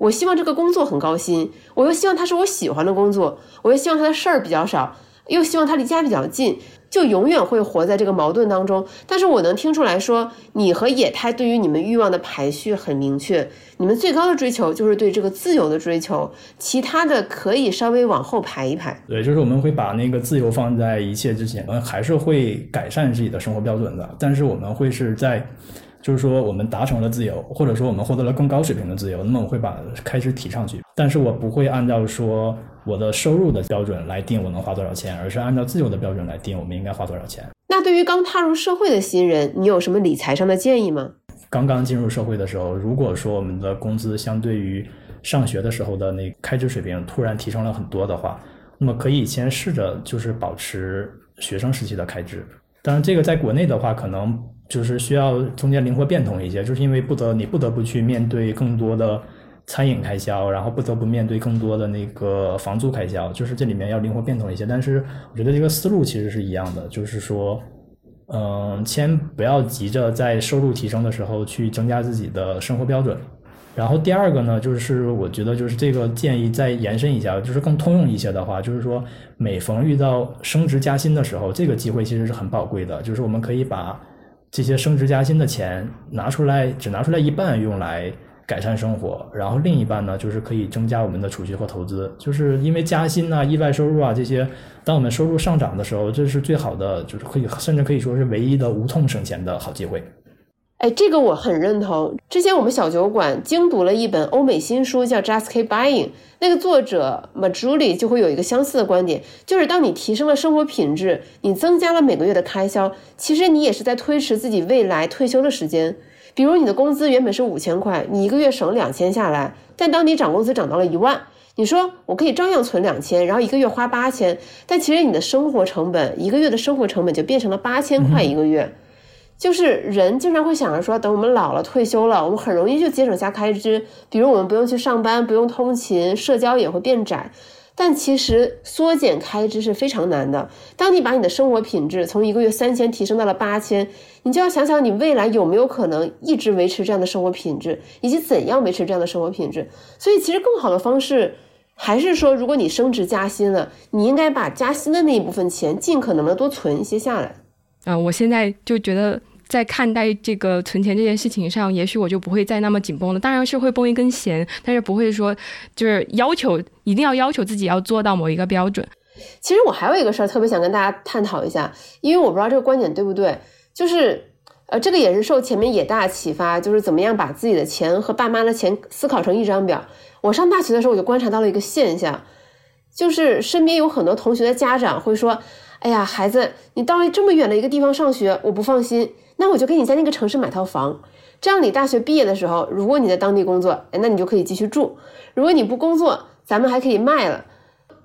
我希望这个工作很高薪，我又希望它是我喜欢的工作，我又希望它的事儿比较少，又希望它离家比较近，就永远会活在这个矛盾当中。但是我能听出来说，你和野太对于你们欲望的排序很明确，你们最高的追求就是对这个自由的追求，其他的可以稍微往后排一排。对，就是我们会把那个自由放在一切之前，我们还是会改善自己的生活标准的，但是我们会是在。就是说，我们达成了自由，或者说我们获得了更高水平的自由，那么我会把开支提上去。但是我不会按照说我的收入的标准来定我能花多少钱，而是按照自由的标准来定我们应该花多少钱。那对于刚踏入社会的新人，你有什么理财上的建议吗？刚刚进入社会的时候，如果说我们的工资相对于上学的时候的那开支水平突然提升了很多的话，那么可以先试着就是保持学生时期的开支。当然，这个在国内的话，可能。就是需要中间灵活变通一些，就是因为不得你不得不去面对更多的餐饮开销，然后不得不面对更多的那个房租开销，就是这里面要灵活变通一些。但是我觉得这个思路其实是一样的，就是说，嗯，先不要急着在收入提升的时候去增加自己的生活标准。然后第二个呢，就是我觉得就是这个建议再延伸一下，就是更通用一些的话，就是说每逢遇到升职加薪的时候，这个机会其实是很宝贵的，就是我们可以把这些升职加薪的钱拿出来，只拿出来一半用来改善生活，然后另一半呢，就是可以增加我们的储蓄和投资，就是因为加薪啊、意外收入啊这些，当我们收入上涨的时候，这是最好的，就是可以甚至可以说是唯一的无痛省钱的好机会。哎，这个我很认同。之前我们小酒馆精读了一本欧美新书，叫《Just Keep Buying》，那个作者 Majuli 就会有一个相似的观点，就是当你提升了生活品质，你增加了每个月的开销，其实你也是在推迟自己未来退休的时间。比如你的工资原本是五千块，你一个月省两千下来，但当你涨工资涨到了一万，你说我可以照样存两千，然后一个月花八千，但其实你的生活成本一个月的生活成本就变成了八千块一个月。就是人经常会想着说，等我们老了退休了，我们很容易就节省下开支，比如我们不用去上班，不用通勤，社交也会变窄。但其实缩减开支是非常难的。当你把你的生活品质从一个月三千提升到了八千，你就要想想你未来有没有可能一直维持这样的生活品质，以及怎样维持这样的生活品质。所以其实更好的方式还是说，如果你升职加薪了，你应该把加薪的那一部分钱尽可能的多存一些下来。啊，我现在就觉得。在看待这个存钱这件事情上，也许我就不会再那么紧绷了。当然是会绷一根弦，但是不会说就是要求一定要要求自己要做到某一个标准。其实我还有一个事儿特别想跟大家探讨一下，因为我不知道这个观点对不对，就是呃，这个也是受前面野大启发，就是怎么样把自己的钱和爸妈的钱思考成一张表。我上大学的时候，我就观察到了一个现象，就是身边有很多同学的家长会说：“哎呀，孩子，你到了这么远的一个地方上学，我不放心。”那我就给你在那个城市买套房，这样你大学毕业的时候，如果你在当地工作，那你就可以继续住；如果你不工作，咱们还可以卖了。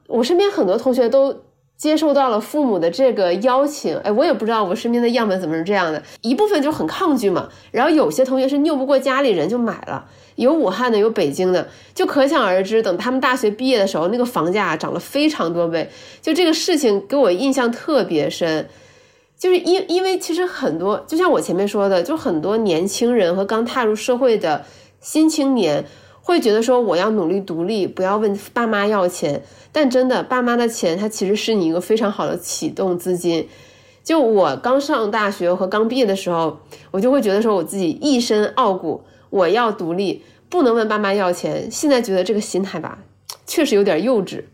我身边很多同学都接受到了父母的这个邀请，哎，我也不知道我身边的样本怎么是这样的，一部分就很抗拒嘛，然后有些同学是拗不过家里人就买了，有武汉的，有北京的，就可想而知，等他们大学毕业的时候，那个房价涨了非常多倍，就这个事情给我印象特别深。就是因因为其实很多，就像我前面说的，就很多年轻人和刚踏入社会的新青年会觉得说，我要努力独立，不要问爸妈要钱。但真的，爸妈的钱，它其实是你一个非常好的启动资金。就我刚上大学和刚毕业的时候，我就会觉得说，我自己一身傲骨，我要独立，不能问爸妈要钱。现在觉得这个心态吧，确实有点幼稚。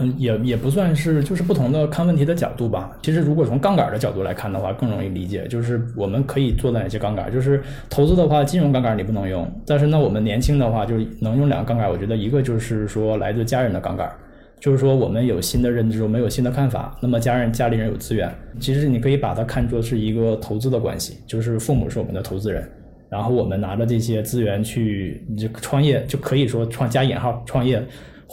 嗯，也也不算是，就是不同的看问题的角度吧。其实，如果从杠杆的角度来看的话，更容易理解。就是我们可以做哪些杠杆？就是投资的话，金融杠杆你不能用。但是呢，我们年轻的话，就是能用两个杠杆。我觉得一个就是说来自家人的杠杆，就是说我们有新的认知，我们有新的看法。那么家人家里人有资源，其实你可以把它看作是一个投资的关系，就是父母是我们的投资人，然后我们拿着这些资源去就创业，就可以说创加引号创业。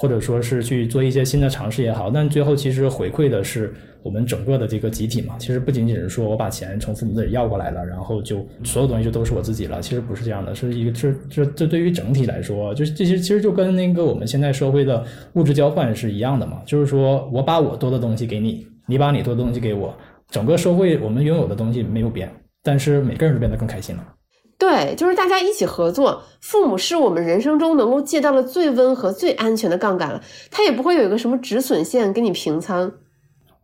或者说是去做一些新的尝试也好，但最后其实回馈的是我们整个的这个集体嘛。其实不仅仅是说我把钱从父母这里要过来了，然后就所有东西就都是我自己了。其实不是这样的，是一个这这这对于整体来说，就是这些其实就跟那个我们现在社会的物质交换是一样的嘛。就是说我把我多的东西给你，你把你多的东西给我，整个社会我们拥有的东西没有变，但是每个人都变得更开心了。对，就是大家一起合作。父母是我们人生中能够借到的最温和、最安全的杠杆了，他也不会有一个什么止损线给你平仓。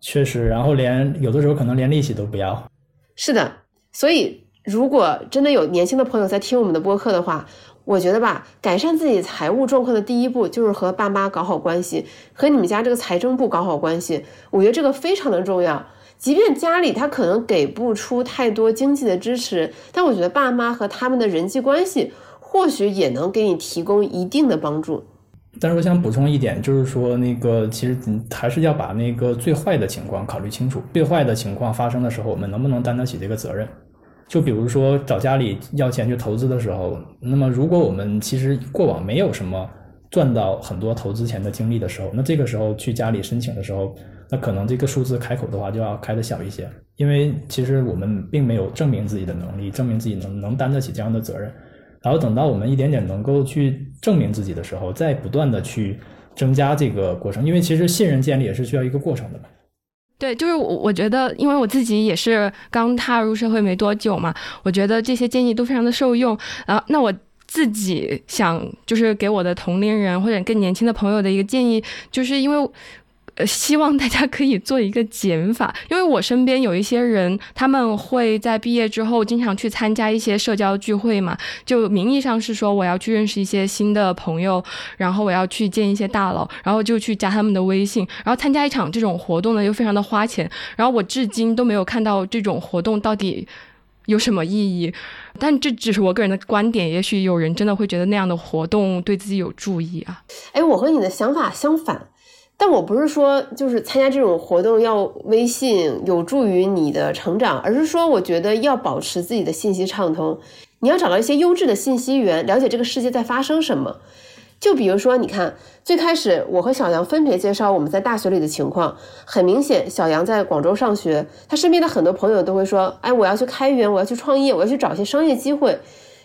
确实，然后连有的时候可能连利息都不要。是的，所以如果真的有年轻的朋友在听我们的播客的话，我觉得吧，改善自己财务状况的第一步就是和爸妈搞好关系，和你们家这个财政部搞好关系。我觉得这个非常的重要。即便家里他可能给不出太多经济的支持，但我觉得爸妈和他们的人际关系或许也能给你提供一定的帮助。但是我想补充一点，就是说那个其实还是要把那个最坏的情况考虑清楚。最坏的情况发生的时候，我们能不能担得起这个责任？就比如说找家里要钱去投资的时候，那么如果我们其实过往没有什么赚到很多投资钱的经历的时候，那这个时候去家里申请的时候。那可能这个数字开口的话就要开的小一些，因为其实我们并没有证明自己的能力，证明自己能能担得起这样的责任。然后等到我们一点点能够去证明自己的时候，再不断的去增加这个过程，因为其实信任建立也是需要一个过程的嘛。对，就是我我觉得，因为我自己也是刚踏入社会没多久嘛，我觉得这些建议都非常的受用。然后，那我自己想就是给我的同龄人或者更年轻的朋友的一个建议，就是因为。呃，希望大家可以做一个减法，因为我身边有一些人，他们会在毕业之后经常去参加一些社交聚会嘛，就名义上是说我要去认识一些新的朋友，然后我要去见一些大佬，然后就去加他们的微信，然后参加一场这种活动呢，又非常的花钱，然后我至今都没有看到这种活动到底有什么意义，但这只是我个人的观点，也许有人真的会觉得那样的活动对自己有助益啊。哎，我和你的想法相反。但我不是说就是参加这种活动要微信有助于你的成长，而是说我觉得要保持自己的信息畅通，你要找到一些优质的信息源，了解这个世界在发生什么。就比如说，你看最开始我和小杨分别介绍我们在大学里的情况，很明显，小杨在广州上学，他身边的很多朋友都会说，哎，我要去开源，我要去创业，我要去找一些商业机会。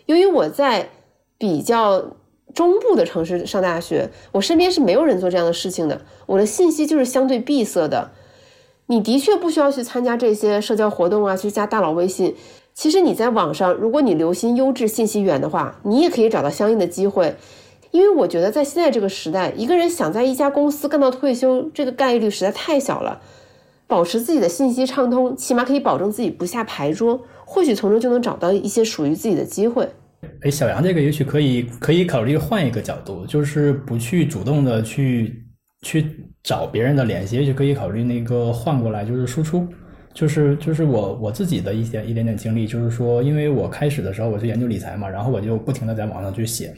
由于我在比较。中部的城市上大学，我身边是没有人做这样的事情的。我的信息就是相对闭塞的。你的确不需要去参加这些社交活动啊，去加大佬微信。其实你在网上，如果你留心优质信息源的话，你也可以找到相应的机会。因为我觉得在现在这个时代，一个人想在一家公司干到退休，这个概率实在太小了。保持自己的信息畅通，起码可以保证自己不下牌桌，或许从中就能找到一些属于自己的机会。哎，小杨，这个也许可以可以考虑换一个角度，就是不去主动的去去找别人的联系，也许可以考虑那个换过来，就是输出，就是就是我我自己的一些一点点经历，就是说，因为我开始的时候我是研究理财嘛，然后我就不停的在网上去写，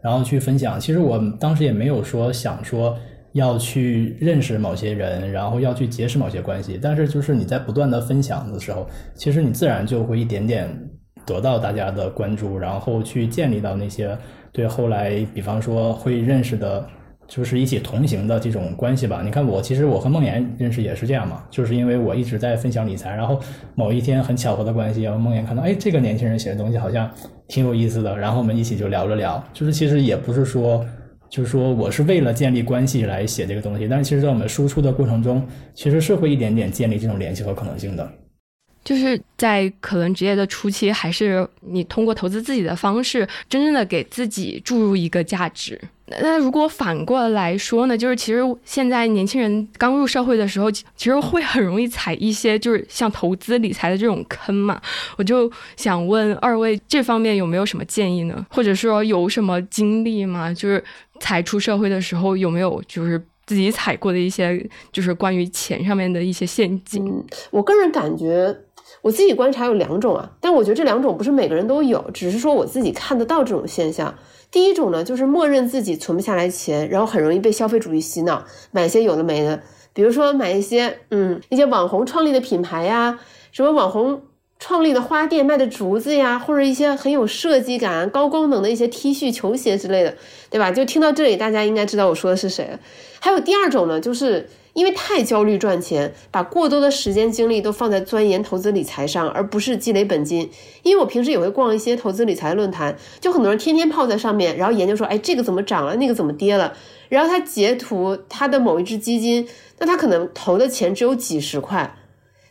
然后去分享。其实我当时也没有说想说要去认识某些人，然后要去结识某些关系，但是就是你在不断的分享的时候，其实你自然就会一点点。得到大家的关注，然后去建立到那些对后来，比方说会认识的，就是一起同行的这种关系吧。你看我，其实我和梦妍认识也是这样嘛，就是因为我一直在分享理财，然后某一天很巧合的关系，然后梦妍看到，哎，这个年轻人写的东西好像挺有意思的，然后我们一起就聊了聊。就是其实也不是说，就是说我是为了建立关系来写这个东西，但是其实在我们输出的过程中，其实是会一点点建立这种联系和可能性的。就是在可能职业的初期，还是你通过投资自己的方式，真正的给自己注入一个价值。那如果反过来说呢？就是其实现在年轻人刚入社会的时候，其实会很容易踩一些就是像投资理财的这种坑嘛。我就想问二位，这方面有没有什么建议呢？或者说有什么经历吗？就是才出社会的时候有没有就是自己踩过的一些就是关于钱上面的一些陷阱？我个人感觉。我自己观察有两种啊，但我觉得这两种不是每个人都有，只是说我自己看得到这种现象。第一种呢，就是默认自己存不下来钱，然后很容易被消费主义洗脑，买一些有的没的，比如说买一些嗯一些网红创立的品牌呀，什么网红创立的花店卖的竹子呀，或者一些很有设计感、高功能的一些 T 恤、球鞋之类的，对吧？就听到这里，大家应该知道我说的是谁了。还有第二种呢，就是。因为太焦虑赚钱，把过多的时间精力都放在钻研投资理财上，而不是积累本金。因为我平时也会逛一些投资理财论坛，就很多人天天泡在上面，然后研究说，哎，这个怎么涨了，那个怎么跌了。然后他截图他的某一只基金，那他可能投的钱只有几十块。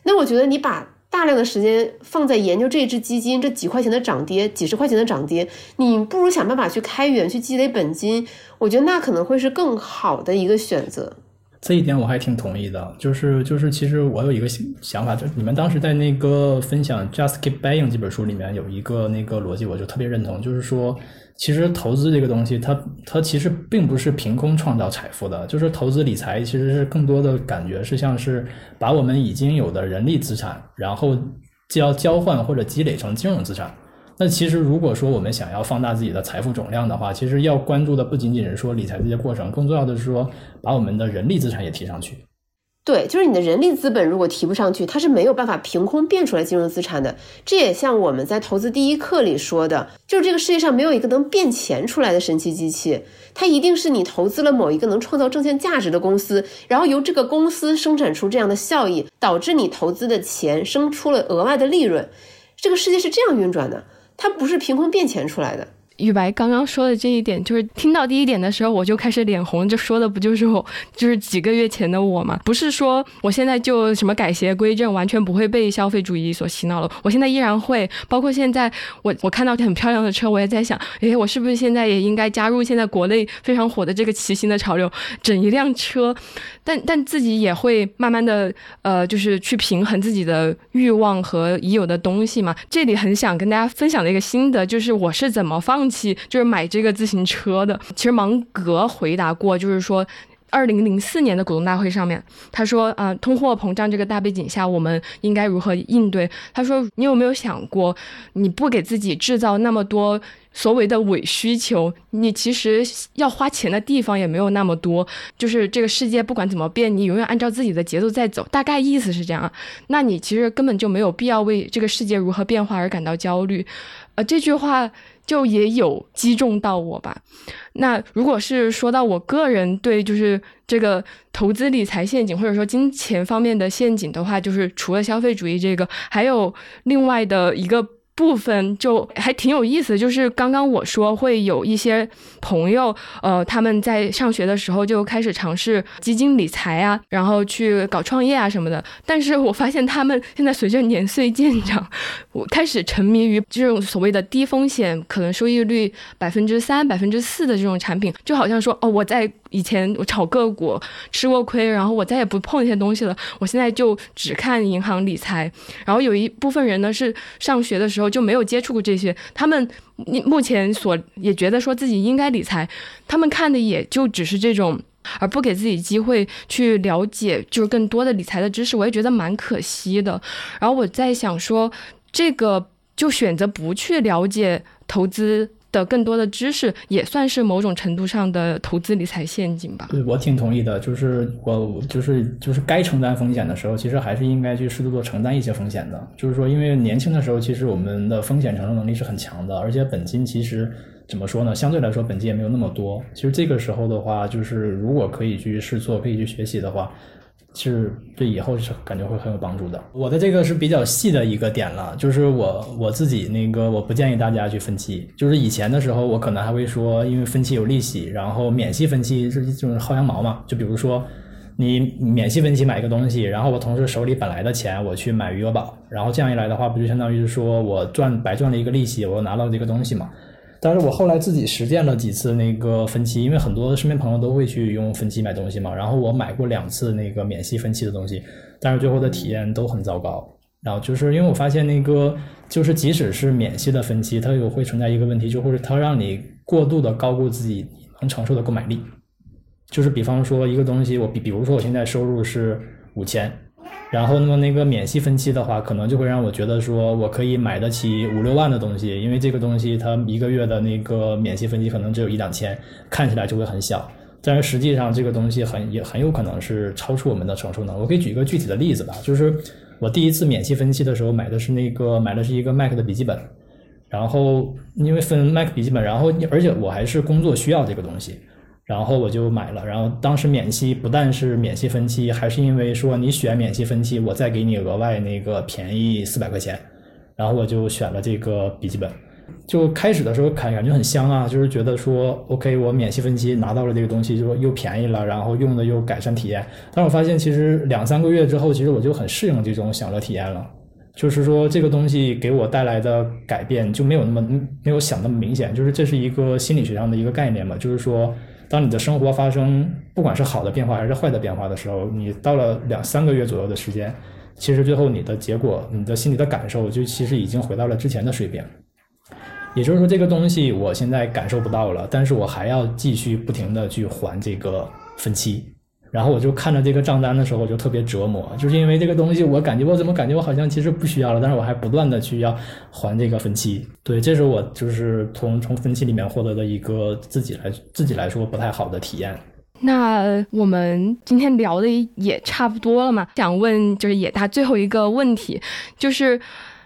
那我觉得你把大量的时间放在研究这只基金这几块钱的涨跌，几十块钱的涨跌，你不如想办法去开源去积累本金。我觉得那可能会是更好的一个选择。这一点我还挺同意的，就是就是，其实我有一个想法，就你们当时在那个分享《Just Keep Buying》这本书里面有一个那个逻辑，我就特别认同，就是说，其实投资这个东西，它它其实并不是凭空创造财富的，就是投资理财其实是更多的感觉是像是把我们已经有的人力资产，然后就要交换或者积累成金融资产。那其实，如果说我们想要放大自己的财富总量的话，其实要关注的不仅仅是说理财这些过程，更重要的是说把我们的人力资产也提上去。对，就是你的人力资本如果提不上去，它是没有办法凭空变出来金融资产的。这也像我们在投资第一课里说的，就是这个世界上没有一个能变钱出来的神奇机器，它一定是你投资了某一个能创造正现价值的公司，然后由这个公司生产出这样的效益，导致你投资的钱生出了额外的利润。这个世界是这样运转的。它不是凭空变钱出来的。雨白刚刚说的这一点，就是听到第一点的时候，我就开始脸红，就说的不就是我，就是几个月前的我吗？不是说我现在就什么改邪归正，完全不会被消费主义所洗脑了。我现在依然会，包括现在我我看到很漂亮的车，我也在想，诶，我是不是现在也应该加入现在国内非常火的这个骑行的潮流，整一辆车？但但自己也会慢慢的呃，就是去平衡自己的欲望和已有的东西嘛。这里很想跟大家分享的一个心得，就是我是怎么放弃就是买这个自行车的。其实芒格回答过，就是说。二零零四年的股东大会上面，他说：“啊，通货膨胀这个大背景下，我们应该如何应对？”他说：“你有没有想过，你不给自己制造那么多所谓的伪需求，你其实要花钱的地方也没有那么多。就是这个世界不管怎么变，你永远按照自己的节奏在走。大概意思是这样。那你其实根本就没有必要为这个世界如何变化而感到焦虑。”呃，这句话。就也有击中到我吧。那如果是说到我个人对就是这个投资理财陷阱或者说金钱方面的陷阱的话，就是除了消费主义这个，还有另外的一个。部分就还挺有意思，就是刚刚我说会有一些朋友，呃，他们在上学的时候就开始尝试基金理财啊，然后去搞创业啊什么的。但是我发现他们现在随着年岁渐长，我开始沉迷于这种所谓的低风险、可能收益率百分之三、百分之四的这种产品，就好像说哦，我在。以前我炒个股吃过亏，然后我再也不碰那些东西了。我现在就只看银行理财。然后有一部分人呢是上学的时候就没有接触过这些，他们目前所也觉得说自己应该理财，他们看的也就只是这种，而不给自己机会去了解就是更多的理财的知识，我也觉得蛮可惜的。然后我在想说，这个就选择不去了解投资。的更多的知识也算是某种程度上的投资理财陷阱吧。对，我挺同意的。就是我就是就是该承担风险的时候，其实还是应该去适度的承担一些风险的。就是说，因为年轻的时候，其实我们的风险承受能力是很强的，而且本金其实怎么说呢？相对来说，本金也没有那么多。其实这个时候的话，就是如果可以去试错，可以去学习的话。是对以后是感觉会很有帮助的。我的这个是比较细的一个点了，就是我我自己那个我不建议大家去分期。就是以前的时候，我可能还会说，因为分期有利息，然后免息分期是就是薅羊毛嘛。就比如说你免息分期买一个东西，然后我同时手里本来的钱我去买余额宝，然后这样一来的话，不就相当于是说我赚白赚了一个利息，我拿到了这个东西嘛。但是我后来自己实践了几次那个分期，因为很多身边朋友都会去用分期买东西嘛。然后我买过两次那个免息分期的东西，但是最后的体验都很糟糕。然后就是因为我发现那个，就是即使是免息的分期，它有会存在一个问题，就或者它让你过度的高估自己能承受的购买力。就是比方说一个东西，我比比如说我现在收入是五千。然后，那么那个免息分期的话，可能就会让我觉得说，我可以买得起五六万的东西，因为这个东西它一个月的那个免息分期可能只有一两千，看起来就会很小。但是实际上，这个东西很也很有可能是超出我们的承受能力。我可以举一个具体的例子吧，就是我第一次免息分期的时候买的是那个买的是一个 Mac 的笔记本，然后因为分 Mac 笔记本，然后而且我还是工作需要这个东西。然后我就买了，然后当时免息不但是免息分期，还是因为说你选免息分期，我再给你额外那个便宜四百块钱，然后我就选了这个笔记本。就开始的时候感感觉很香啊，就是觉得说 OK，我免息分期拿到了这个东西，就又便宜了，然后用的又改善体验。但是我发现其实两三个月之后，其实我就很适应这种享乐体验了，就是说这个东西给我带来的改变就没有那么没有想那么明显，就是这是一个心理学上的一个概念嘛，就是说。当你的生活发生不管是好的变化还是坏的变化的时候，你到了两三个月左右的时间，其实最后你的结果、你的心里的感受就其实已经回到了之前的水平。也就是说，这个东西我现在感受不到了，但是我还要继续不停的去还这个分期。然后我就看着这个账单的时候，我就特别折磨，就是因为这个东西，我感觉我怎么感觉我好像其实不需要了，但是我还不断的去要还这个分期。对，这是我就是从从分期里面获得的一个自己来自己来说不太好的体验。那我们今天聊的也差不多了嘛？想问就是野大最后一个问题，就是。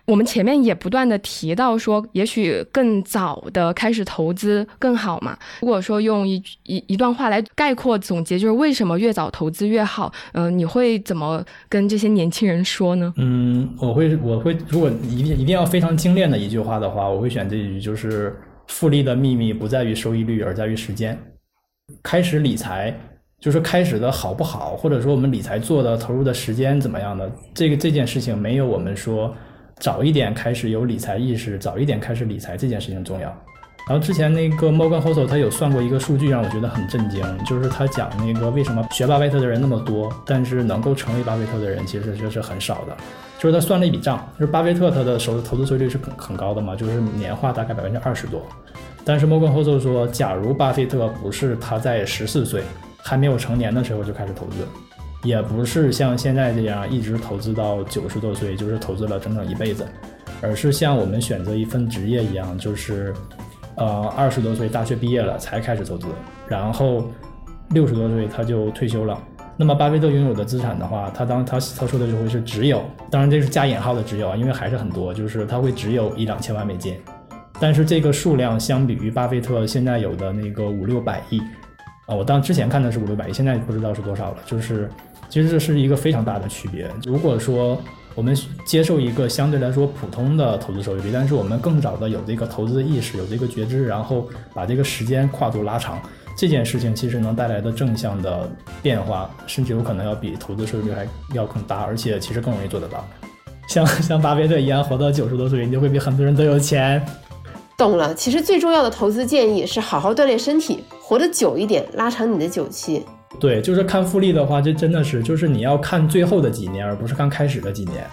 我们前面也不断的提到说，也许更早的开始投资更好嘛。如果说用一一一段话来概括总结，就是为什么越早投资越好？嗯，你会怎么跟这些年轻人说呢？嗯，我会我会，如果一定一定要非常精炼的一句话的话，我会选这一句，就是复利的秘密不在于收益率，而在于时间。开始理财就是开始的好不好，或者说我们理财做的投入的时间怎么样的，这个这件事情没有我们说早一点开始有理财意识，早一点开始理财这件事情重要。然后之前那个 Morgan Housel 他有算过一个数据，让我觉得很震惊，就是他讲那个为什么学巴菲特的人那么多，但是能够成为巴菲特的人其实就是很少的。就是他算了一笔账，就是巴菲特他的手投资收益率是很很高的嘛，就是年化大概百分之二十多。但是 Morgan Housel 说，假如巴菲特不是他在十四岁还没有成年的时候就开始投资，也不是像现在这样一直投资到九十多岁，就是投资了整整一辈子，而是像我们选择一份职业一样，就是。呃，二十多岁大学毕业了才开始投资，然后六十多岁他就退休了。那么巴菲特拥有的资产的话，他当他他说的就会是只有，当然这是加引号的只有啊，因为还是很多，就是他会只有一两千万美金。但是这个数量相比于巴菲特现在有的那个五六百亿啊，我当之前看的是五六百亿，现在不知道是多少了。就是其实这是一个非常大的区别。如果说我们接受一个相对来说普通的投资收益率，但是我们更早的有这个投资意识，有这个觉知，然后把这个时间跨度拉长，这件事情其实能带来的正向的变化，甚至有可能要比投资收益率还要更大，而且其实更容易做得到。像像巴菲特一样活到九十多岁，你就会比很多人都有钱。懂了，其实最重要的投资建议是好好锻炼身体，活得久一点，拉长你的久期。对，就是看复利的话，这真的是，就是你要看最后的几年，而不是看开始的几年。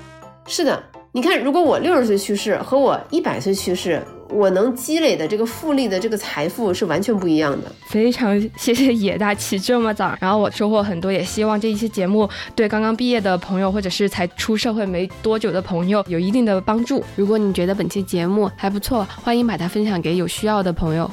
是的，你看，如果我六十岁去世和我一百岁去世。我能积累的这个复利的这个财富是完全不一样的。非常谢谢野大起这么早，然后我收获很多，也希望这一期节目对刚刚毕业的朋友或者是才出社会没多久的朋友有一定的帮助。如果你觉得本期节目还不错，欢迎把它分享给有需要的朋友。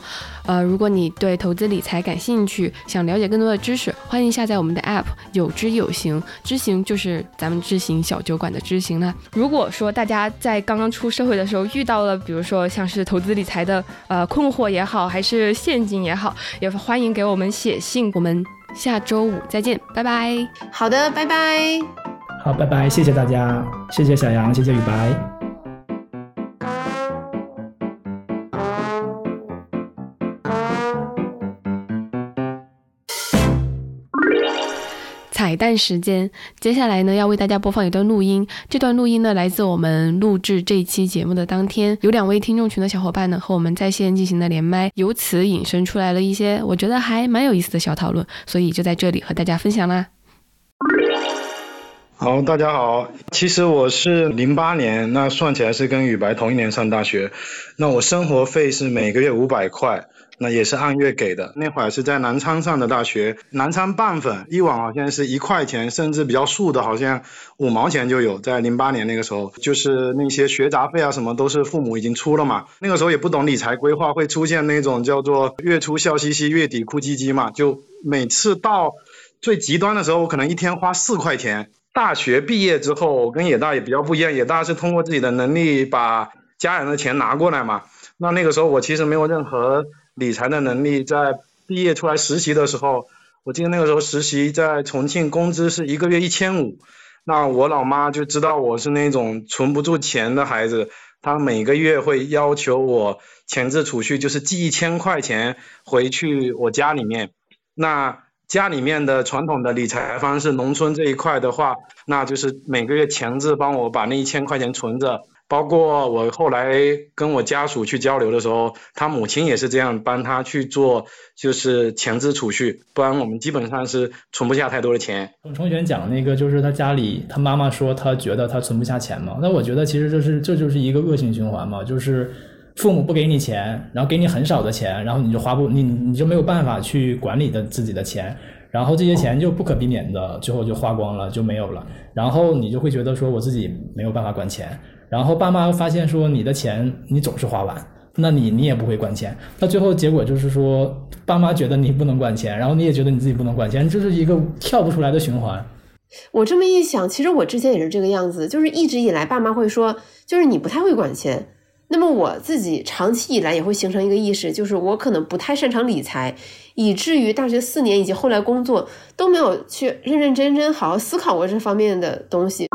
呃，如果你对投资理财感兴趣，想了解更多的知识，欢迎下载我们的 App，有知有行，知行就是咱们知行小酒馆的知行了。如果说大家在刚刚出社会的时候遇到了，比如说像是投资理财的呃困惑也好，还是陷阱也好，也欢迎给我们写信。我们下周五再见，拜拜。好的，拜拜。好，拜拜，谢谢大家，谢谢小杨，谢谢雨白。彩蛋时间，接下来呢要为大家播放一段录音。这段录音呢来自我们录制这期节目的当天，有两位听众群的小伙伴呢和我们在线进行了连麦，由此引申出来了一些我觉得还蛮有意思的小讨论，所以就在这里和大家分享啦。好，大家好，其实我是零八年，那算起来是跟雨白同一年上大学，那我生活费是每个月五百块。那也是按月给的，那会儿是在南昌上的大学，南昌拌粉一碗好像是一块钱，甚至比较素的，好像五毛钱就有。在零八年那个时候，就是那些学杂费啊什么都是父母已经出了嘛。那个时候也不懂理财规划，会出现那种叫做月初笑嘻嘻，月底哭唧唧嘛。就每次到最极端的时候，我可能一天花四块钱。大学毕业之后，我跟野大也比较不一样，野大是通过自己的能力把家人的钱拿过来嘛。那那个时候我其实没有任何。理财的能力，在毕业出来实习的时候，我记得那个时候实习在重庆，工资是一个月一千五。那我老妈就知道我是那种存不住钱的孩子，她每个月会要求我前置储蓄，就是寄一千块钱回去我家里面。那家里面的传统的理财方式，农村这一块的话，那就是每个月强制帮我把那一千块钱存着。包括我后来跟我家属去交流的时候，他母亲也是这样帮他去做，就是前置储蓄，不然我们基本上是存不下太多的钱。程璇讲那个，就是他家里他妈妈说他觉得他存不下钱嘛，那我觉得其实这是这就是一个恶性循环嘛，就是父母不给你钱，然后给你很少的钱，然后你就花不你你就没有办法去管理的自己的钱，然后这些钱就不可避免的最后就花光了就没有了，然后你就会觉得说我自己没有办法管钱。然后爸妈发现说你的钱你总是花完，那你你也不会管钱，那最后结果就是说爸妈觉得你不能管钱，然后你也觉得你自己不能管钱，这是一个跳不出来的循环。我这么一想，其实我之前也是这个样子，就是一直以来爸妈会说，就是你不太会管钱。那么我自己长期以来也会形成一个意识，就是我可能不太擅长理财，以至于大学四年以及后来工作都没有去认认真真好好思考过这方面的东西。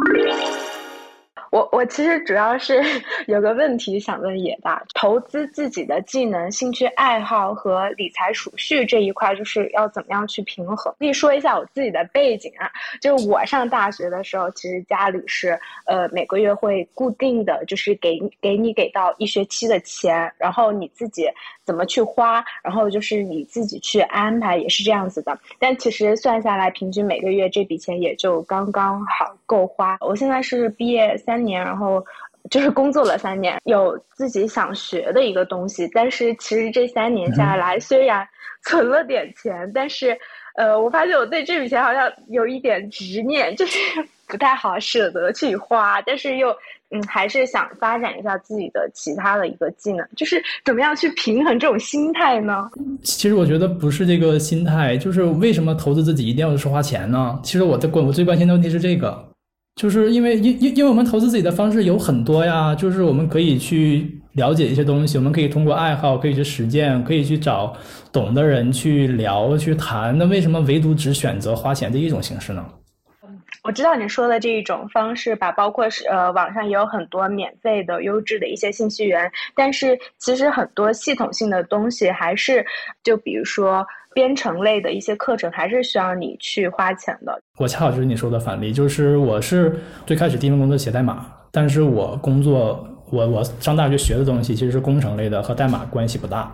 我我其实主要是 有个问题想问野大，投资自己的技能、兴趣爱好和理财储蓄这一块，就是要怎么样去平衡？可以说一下我自己的背景啊，就是我上大学的时候，其实家里是呃每个月会固定的就是给给你给到一学期的钱，然后你自己怎么去花，然后就是你自己去安排，也是这样子的。但其实算下来，平均每个月这笔钱也就刚刚好够花。我现在是毕业三。三年，然后就是工作了三年，有自己想学的一个东西。但是其实这三年下来，虽然存了点钱，但是呃，我发现我对这笔钱好像有一点执念，就是不太好舍得去花。但是又嗯，还是想发展一下自己的其他的一个技能，就是怎么样去平衡这种心态呢？其实我觉得不是这个心态，就是为什么投资自己一定要是花钱呢？其实我的关我最关心的问题是这个。就是因为因因因为我们投资自己的方式有很多呀，就是我们可以去了解一些东西，我们可以通过爱好，可以去实践，可以去找懂的人去聊去谈。那为什么唯独只选择花钱的一种形式呢？我知道你说的这一种方式吧，包括是呃网上也有很多免费的优质的一些信息源，但是其实很多系统性的东西还是就比如说。编程类的一些课程还是需要你去花钱的。我恰好就是你说的反例，就是我是最开始第一份工作写代码，但是我工作我我上大学学的东西其实是工程类的，和代码关系不大。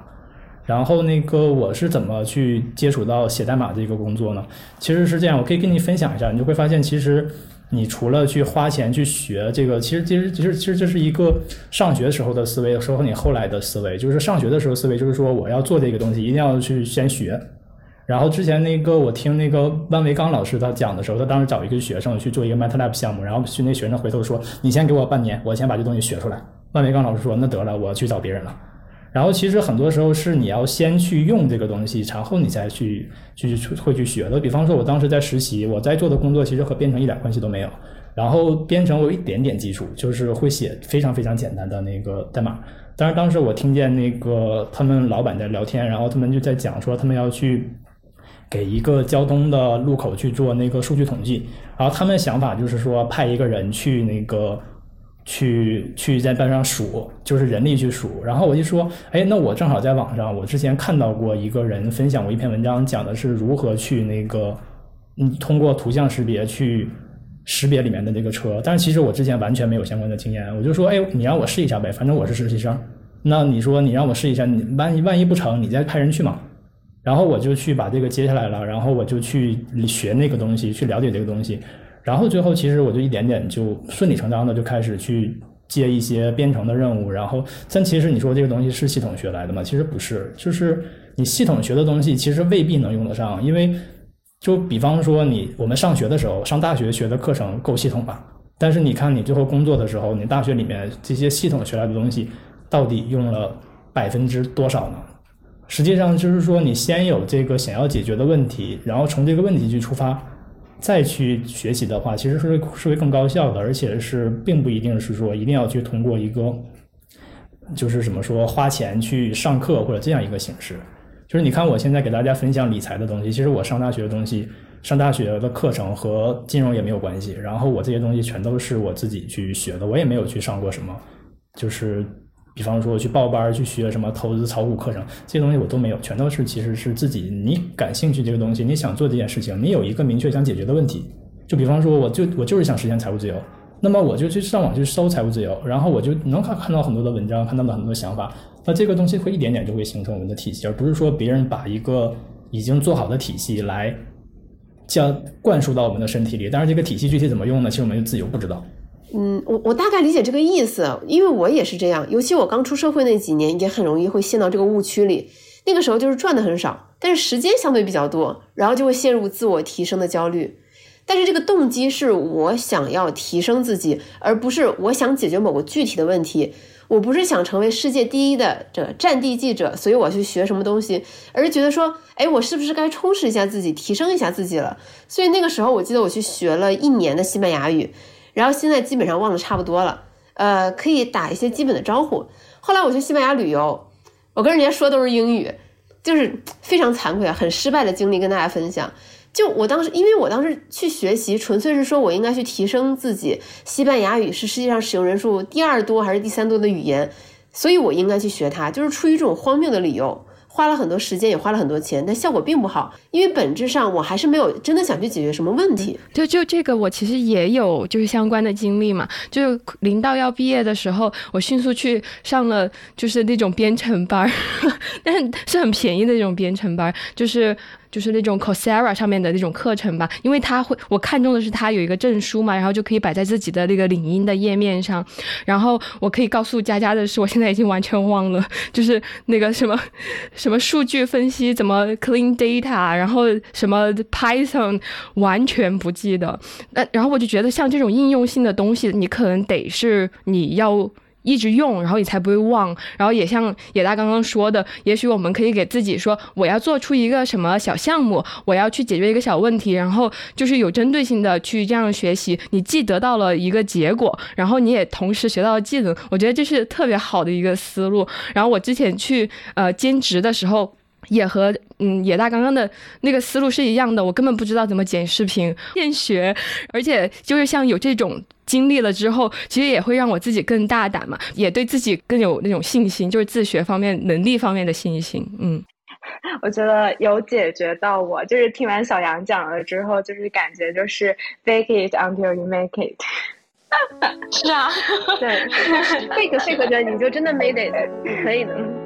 然后那个我是怎么去接触到写代码这个工作呢？其实是这样，我可以跟你分享一下，你就会发现其实。你除了去花钱去学这个，其实其实其实其实这是一个上学时候的思维，说和你后来的思维，就是上学的时候思维就是说我要做这个东西，一定要去先学。然后之前那个我听那个万维刚老师他讲的时候，他当时找一个学生去做一个 MATLAB 项目，然后去那学生回头说：“你先给我半年，我先把这东西学出来。”万维刚老师说：“那得了，我去找别人了。”然后其实很多时候是你要先去用这个东西，然后你再去去会去学的。比方说，我当时在实习，我在做的工作其实和编程一点关系都没有。然后编程我有一点点基础，就是会写非常非常简单的那个代码。但是当时我听见那个他们老板在聊天，然后他们就在讲说他们要去给一个交通的路口去做那个数据统计，然后他们想法就是说派一个人去那个。去去在班上数，就是人力去数。然后我就说，哎，那我正好在网上，我之前看到过一个人分享过一篇文章，讲的是如何去那个，嗯，通过图像识别去识别里面的那个车。但是其实我之前完全没有相关的经验，我就说，哎，你让我试一下呗，反正我是实习生。那你说你让我试一下，你万一万一不成，你再派人去嘛。然后我就去把这个接下来了，然后我就去学那个东西，去了解这个东西。然后最后，其实我就一点点就顺理成章的就开始去接一些编程的任务。然后，但其实你说这个东西是系统学来的吗？其实不是，就是你系统学的东西，其实未必能用得上。因为，就比方说你我们上学的时候，上大学学的课程够系统吧？但是你看你最后工作的时候，你大学里面这些系统学来的东西，到底用了百分之多少呢？实际上就是说，你先有这个想要解决的问题，然后从这个问题去出发。再去学习的话，其实是是会更高效的，而且是并不一定是说一定要去通过一个，就是怎么说花钱去上课或者这样一个形式。就是你看我现在给大家分享理财的东西，其实我上大学的东西，上大学的课程和金融也没有关系。然后我这些东西全都是我自己去学的，我也没有去上过什么，就是。比方说去报班去学什么投资炒股课程，这些东西我都没有，全都是其实是自己你感兴趣这个东西，你想做这件事情，你有一个明确想解决的问题。就比方说，我就我就是想实现财务自由，那么我就去上网去搜财务自由，然后我就能看看到很多的文章，看到了很多想法，那这个东西会一点点就会形成我们的体系，而不是说别人把一个已经做好的体系来将灌输到我们的身体里。但是这个体系具体怎么用呢？其实我们就自由不知道。嗯，我我大概理解这个意思，因为我也是这样。尤其我刚出社会那几年，也很容易会陷到这个误区里。那个时候就是赚的很少，但是时间相对比较多，然后就会陷入自我提升的焦虑。但是这个动机是我想要提升自己，而不是我想解决某个具体的问题。我不是想成为世界第一的这战地记者，所以我去学什么东西，而是觉得说，哎，我是不是该充实一下自己，提升一下自己了？所以那个时候，我记得我去学了一年的西班牙语。然后现在基本上忘得差不多了，呃，可以打一些基本的招呼。后来我去西班牙旅游，我跟人家说都是英语，就是非常惭愧啊，很失败的经历跟大家分享。就我当时，因为我当时去学习，纯粹是说我应该去提升自己。西班牙语是世界上使用人数第二多还是第三多的语言，所以我应该去学它，就是出于这种荒谬的理由。花了很多时间，也花了很多钱，但效果并不好，因为本质上我还是没有真的想去解决什么问题。就就这个，我其实也有就是相关的经历嘛。就临到要毕业的时候，我迅速去上了就是那种编程班，但是是很便宜的那种编程班，就是。就是那种 Coursera 上面的那种课程吧，因为他会，我看中的是他有一个证书嘛，然后就可以摆在自己的那个领英的页面上。然后我可以告诉佳佳的是，我现在已经完全忘了，就是那个什么 什么数据分析，怎么 clean data，然后什么 Python，完全不记得。那然后我就觉得像这种应用性的东西，你可能得是你要。一直用，然后你才不会忘。然后也像野大刚刚说的，也许我们可以给自己说，我要做出一个什么小项目，我要去解决一个小问题，然后就是有针对性的去这样学习。你既得到了一个结果，然后你也同时学到了技能。我觉得这是特别好的一个思路。然后我之前去呃兼职的时候。也和嗯野大刚刚的那个思路是一样的，我根本不知道怎么剪视频，现学，而且就是像有这种经历了之后，其实也会让我自己更大胆嘛，也对自己更有那种信心，就是自学方面能力方面的信心。嗯，我觉得有解决到我，就是听完小杨讲了之后，就是感觉就是 fake it until you make it。是啊，对，fake fake 着你就真的 made it，你可以的。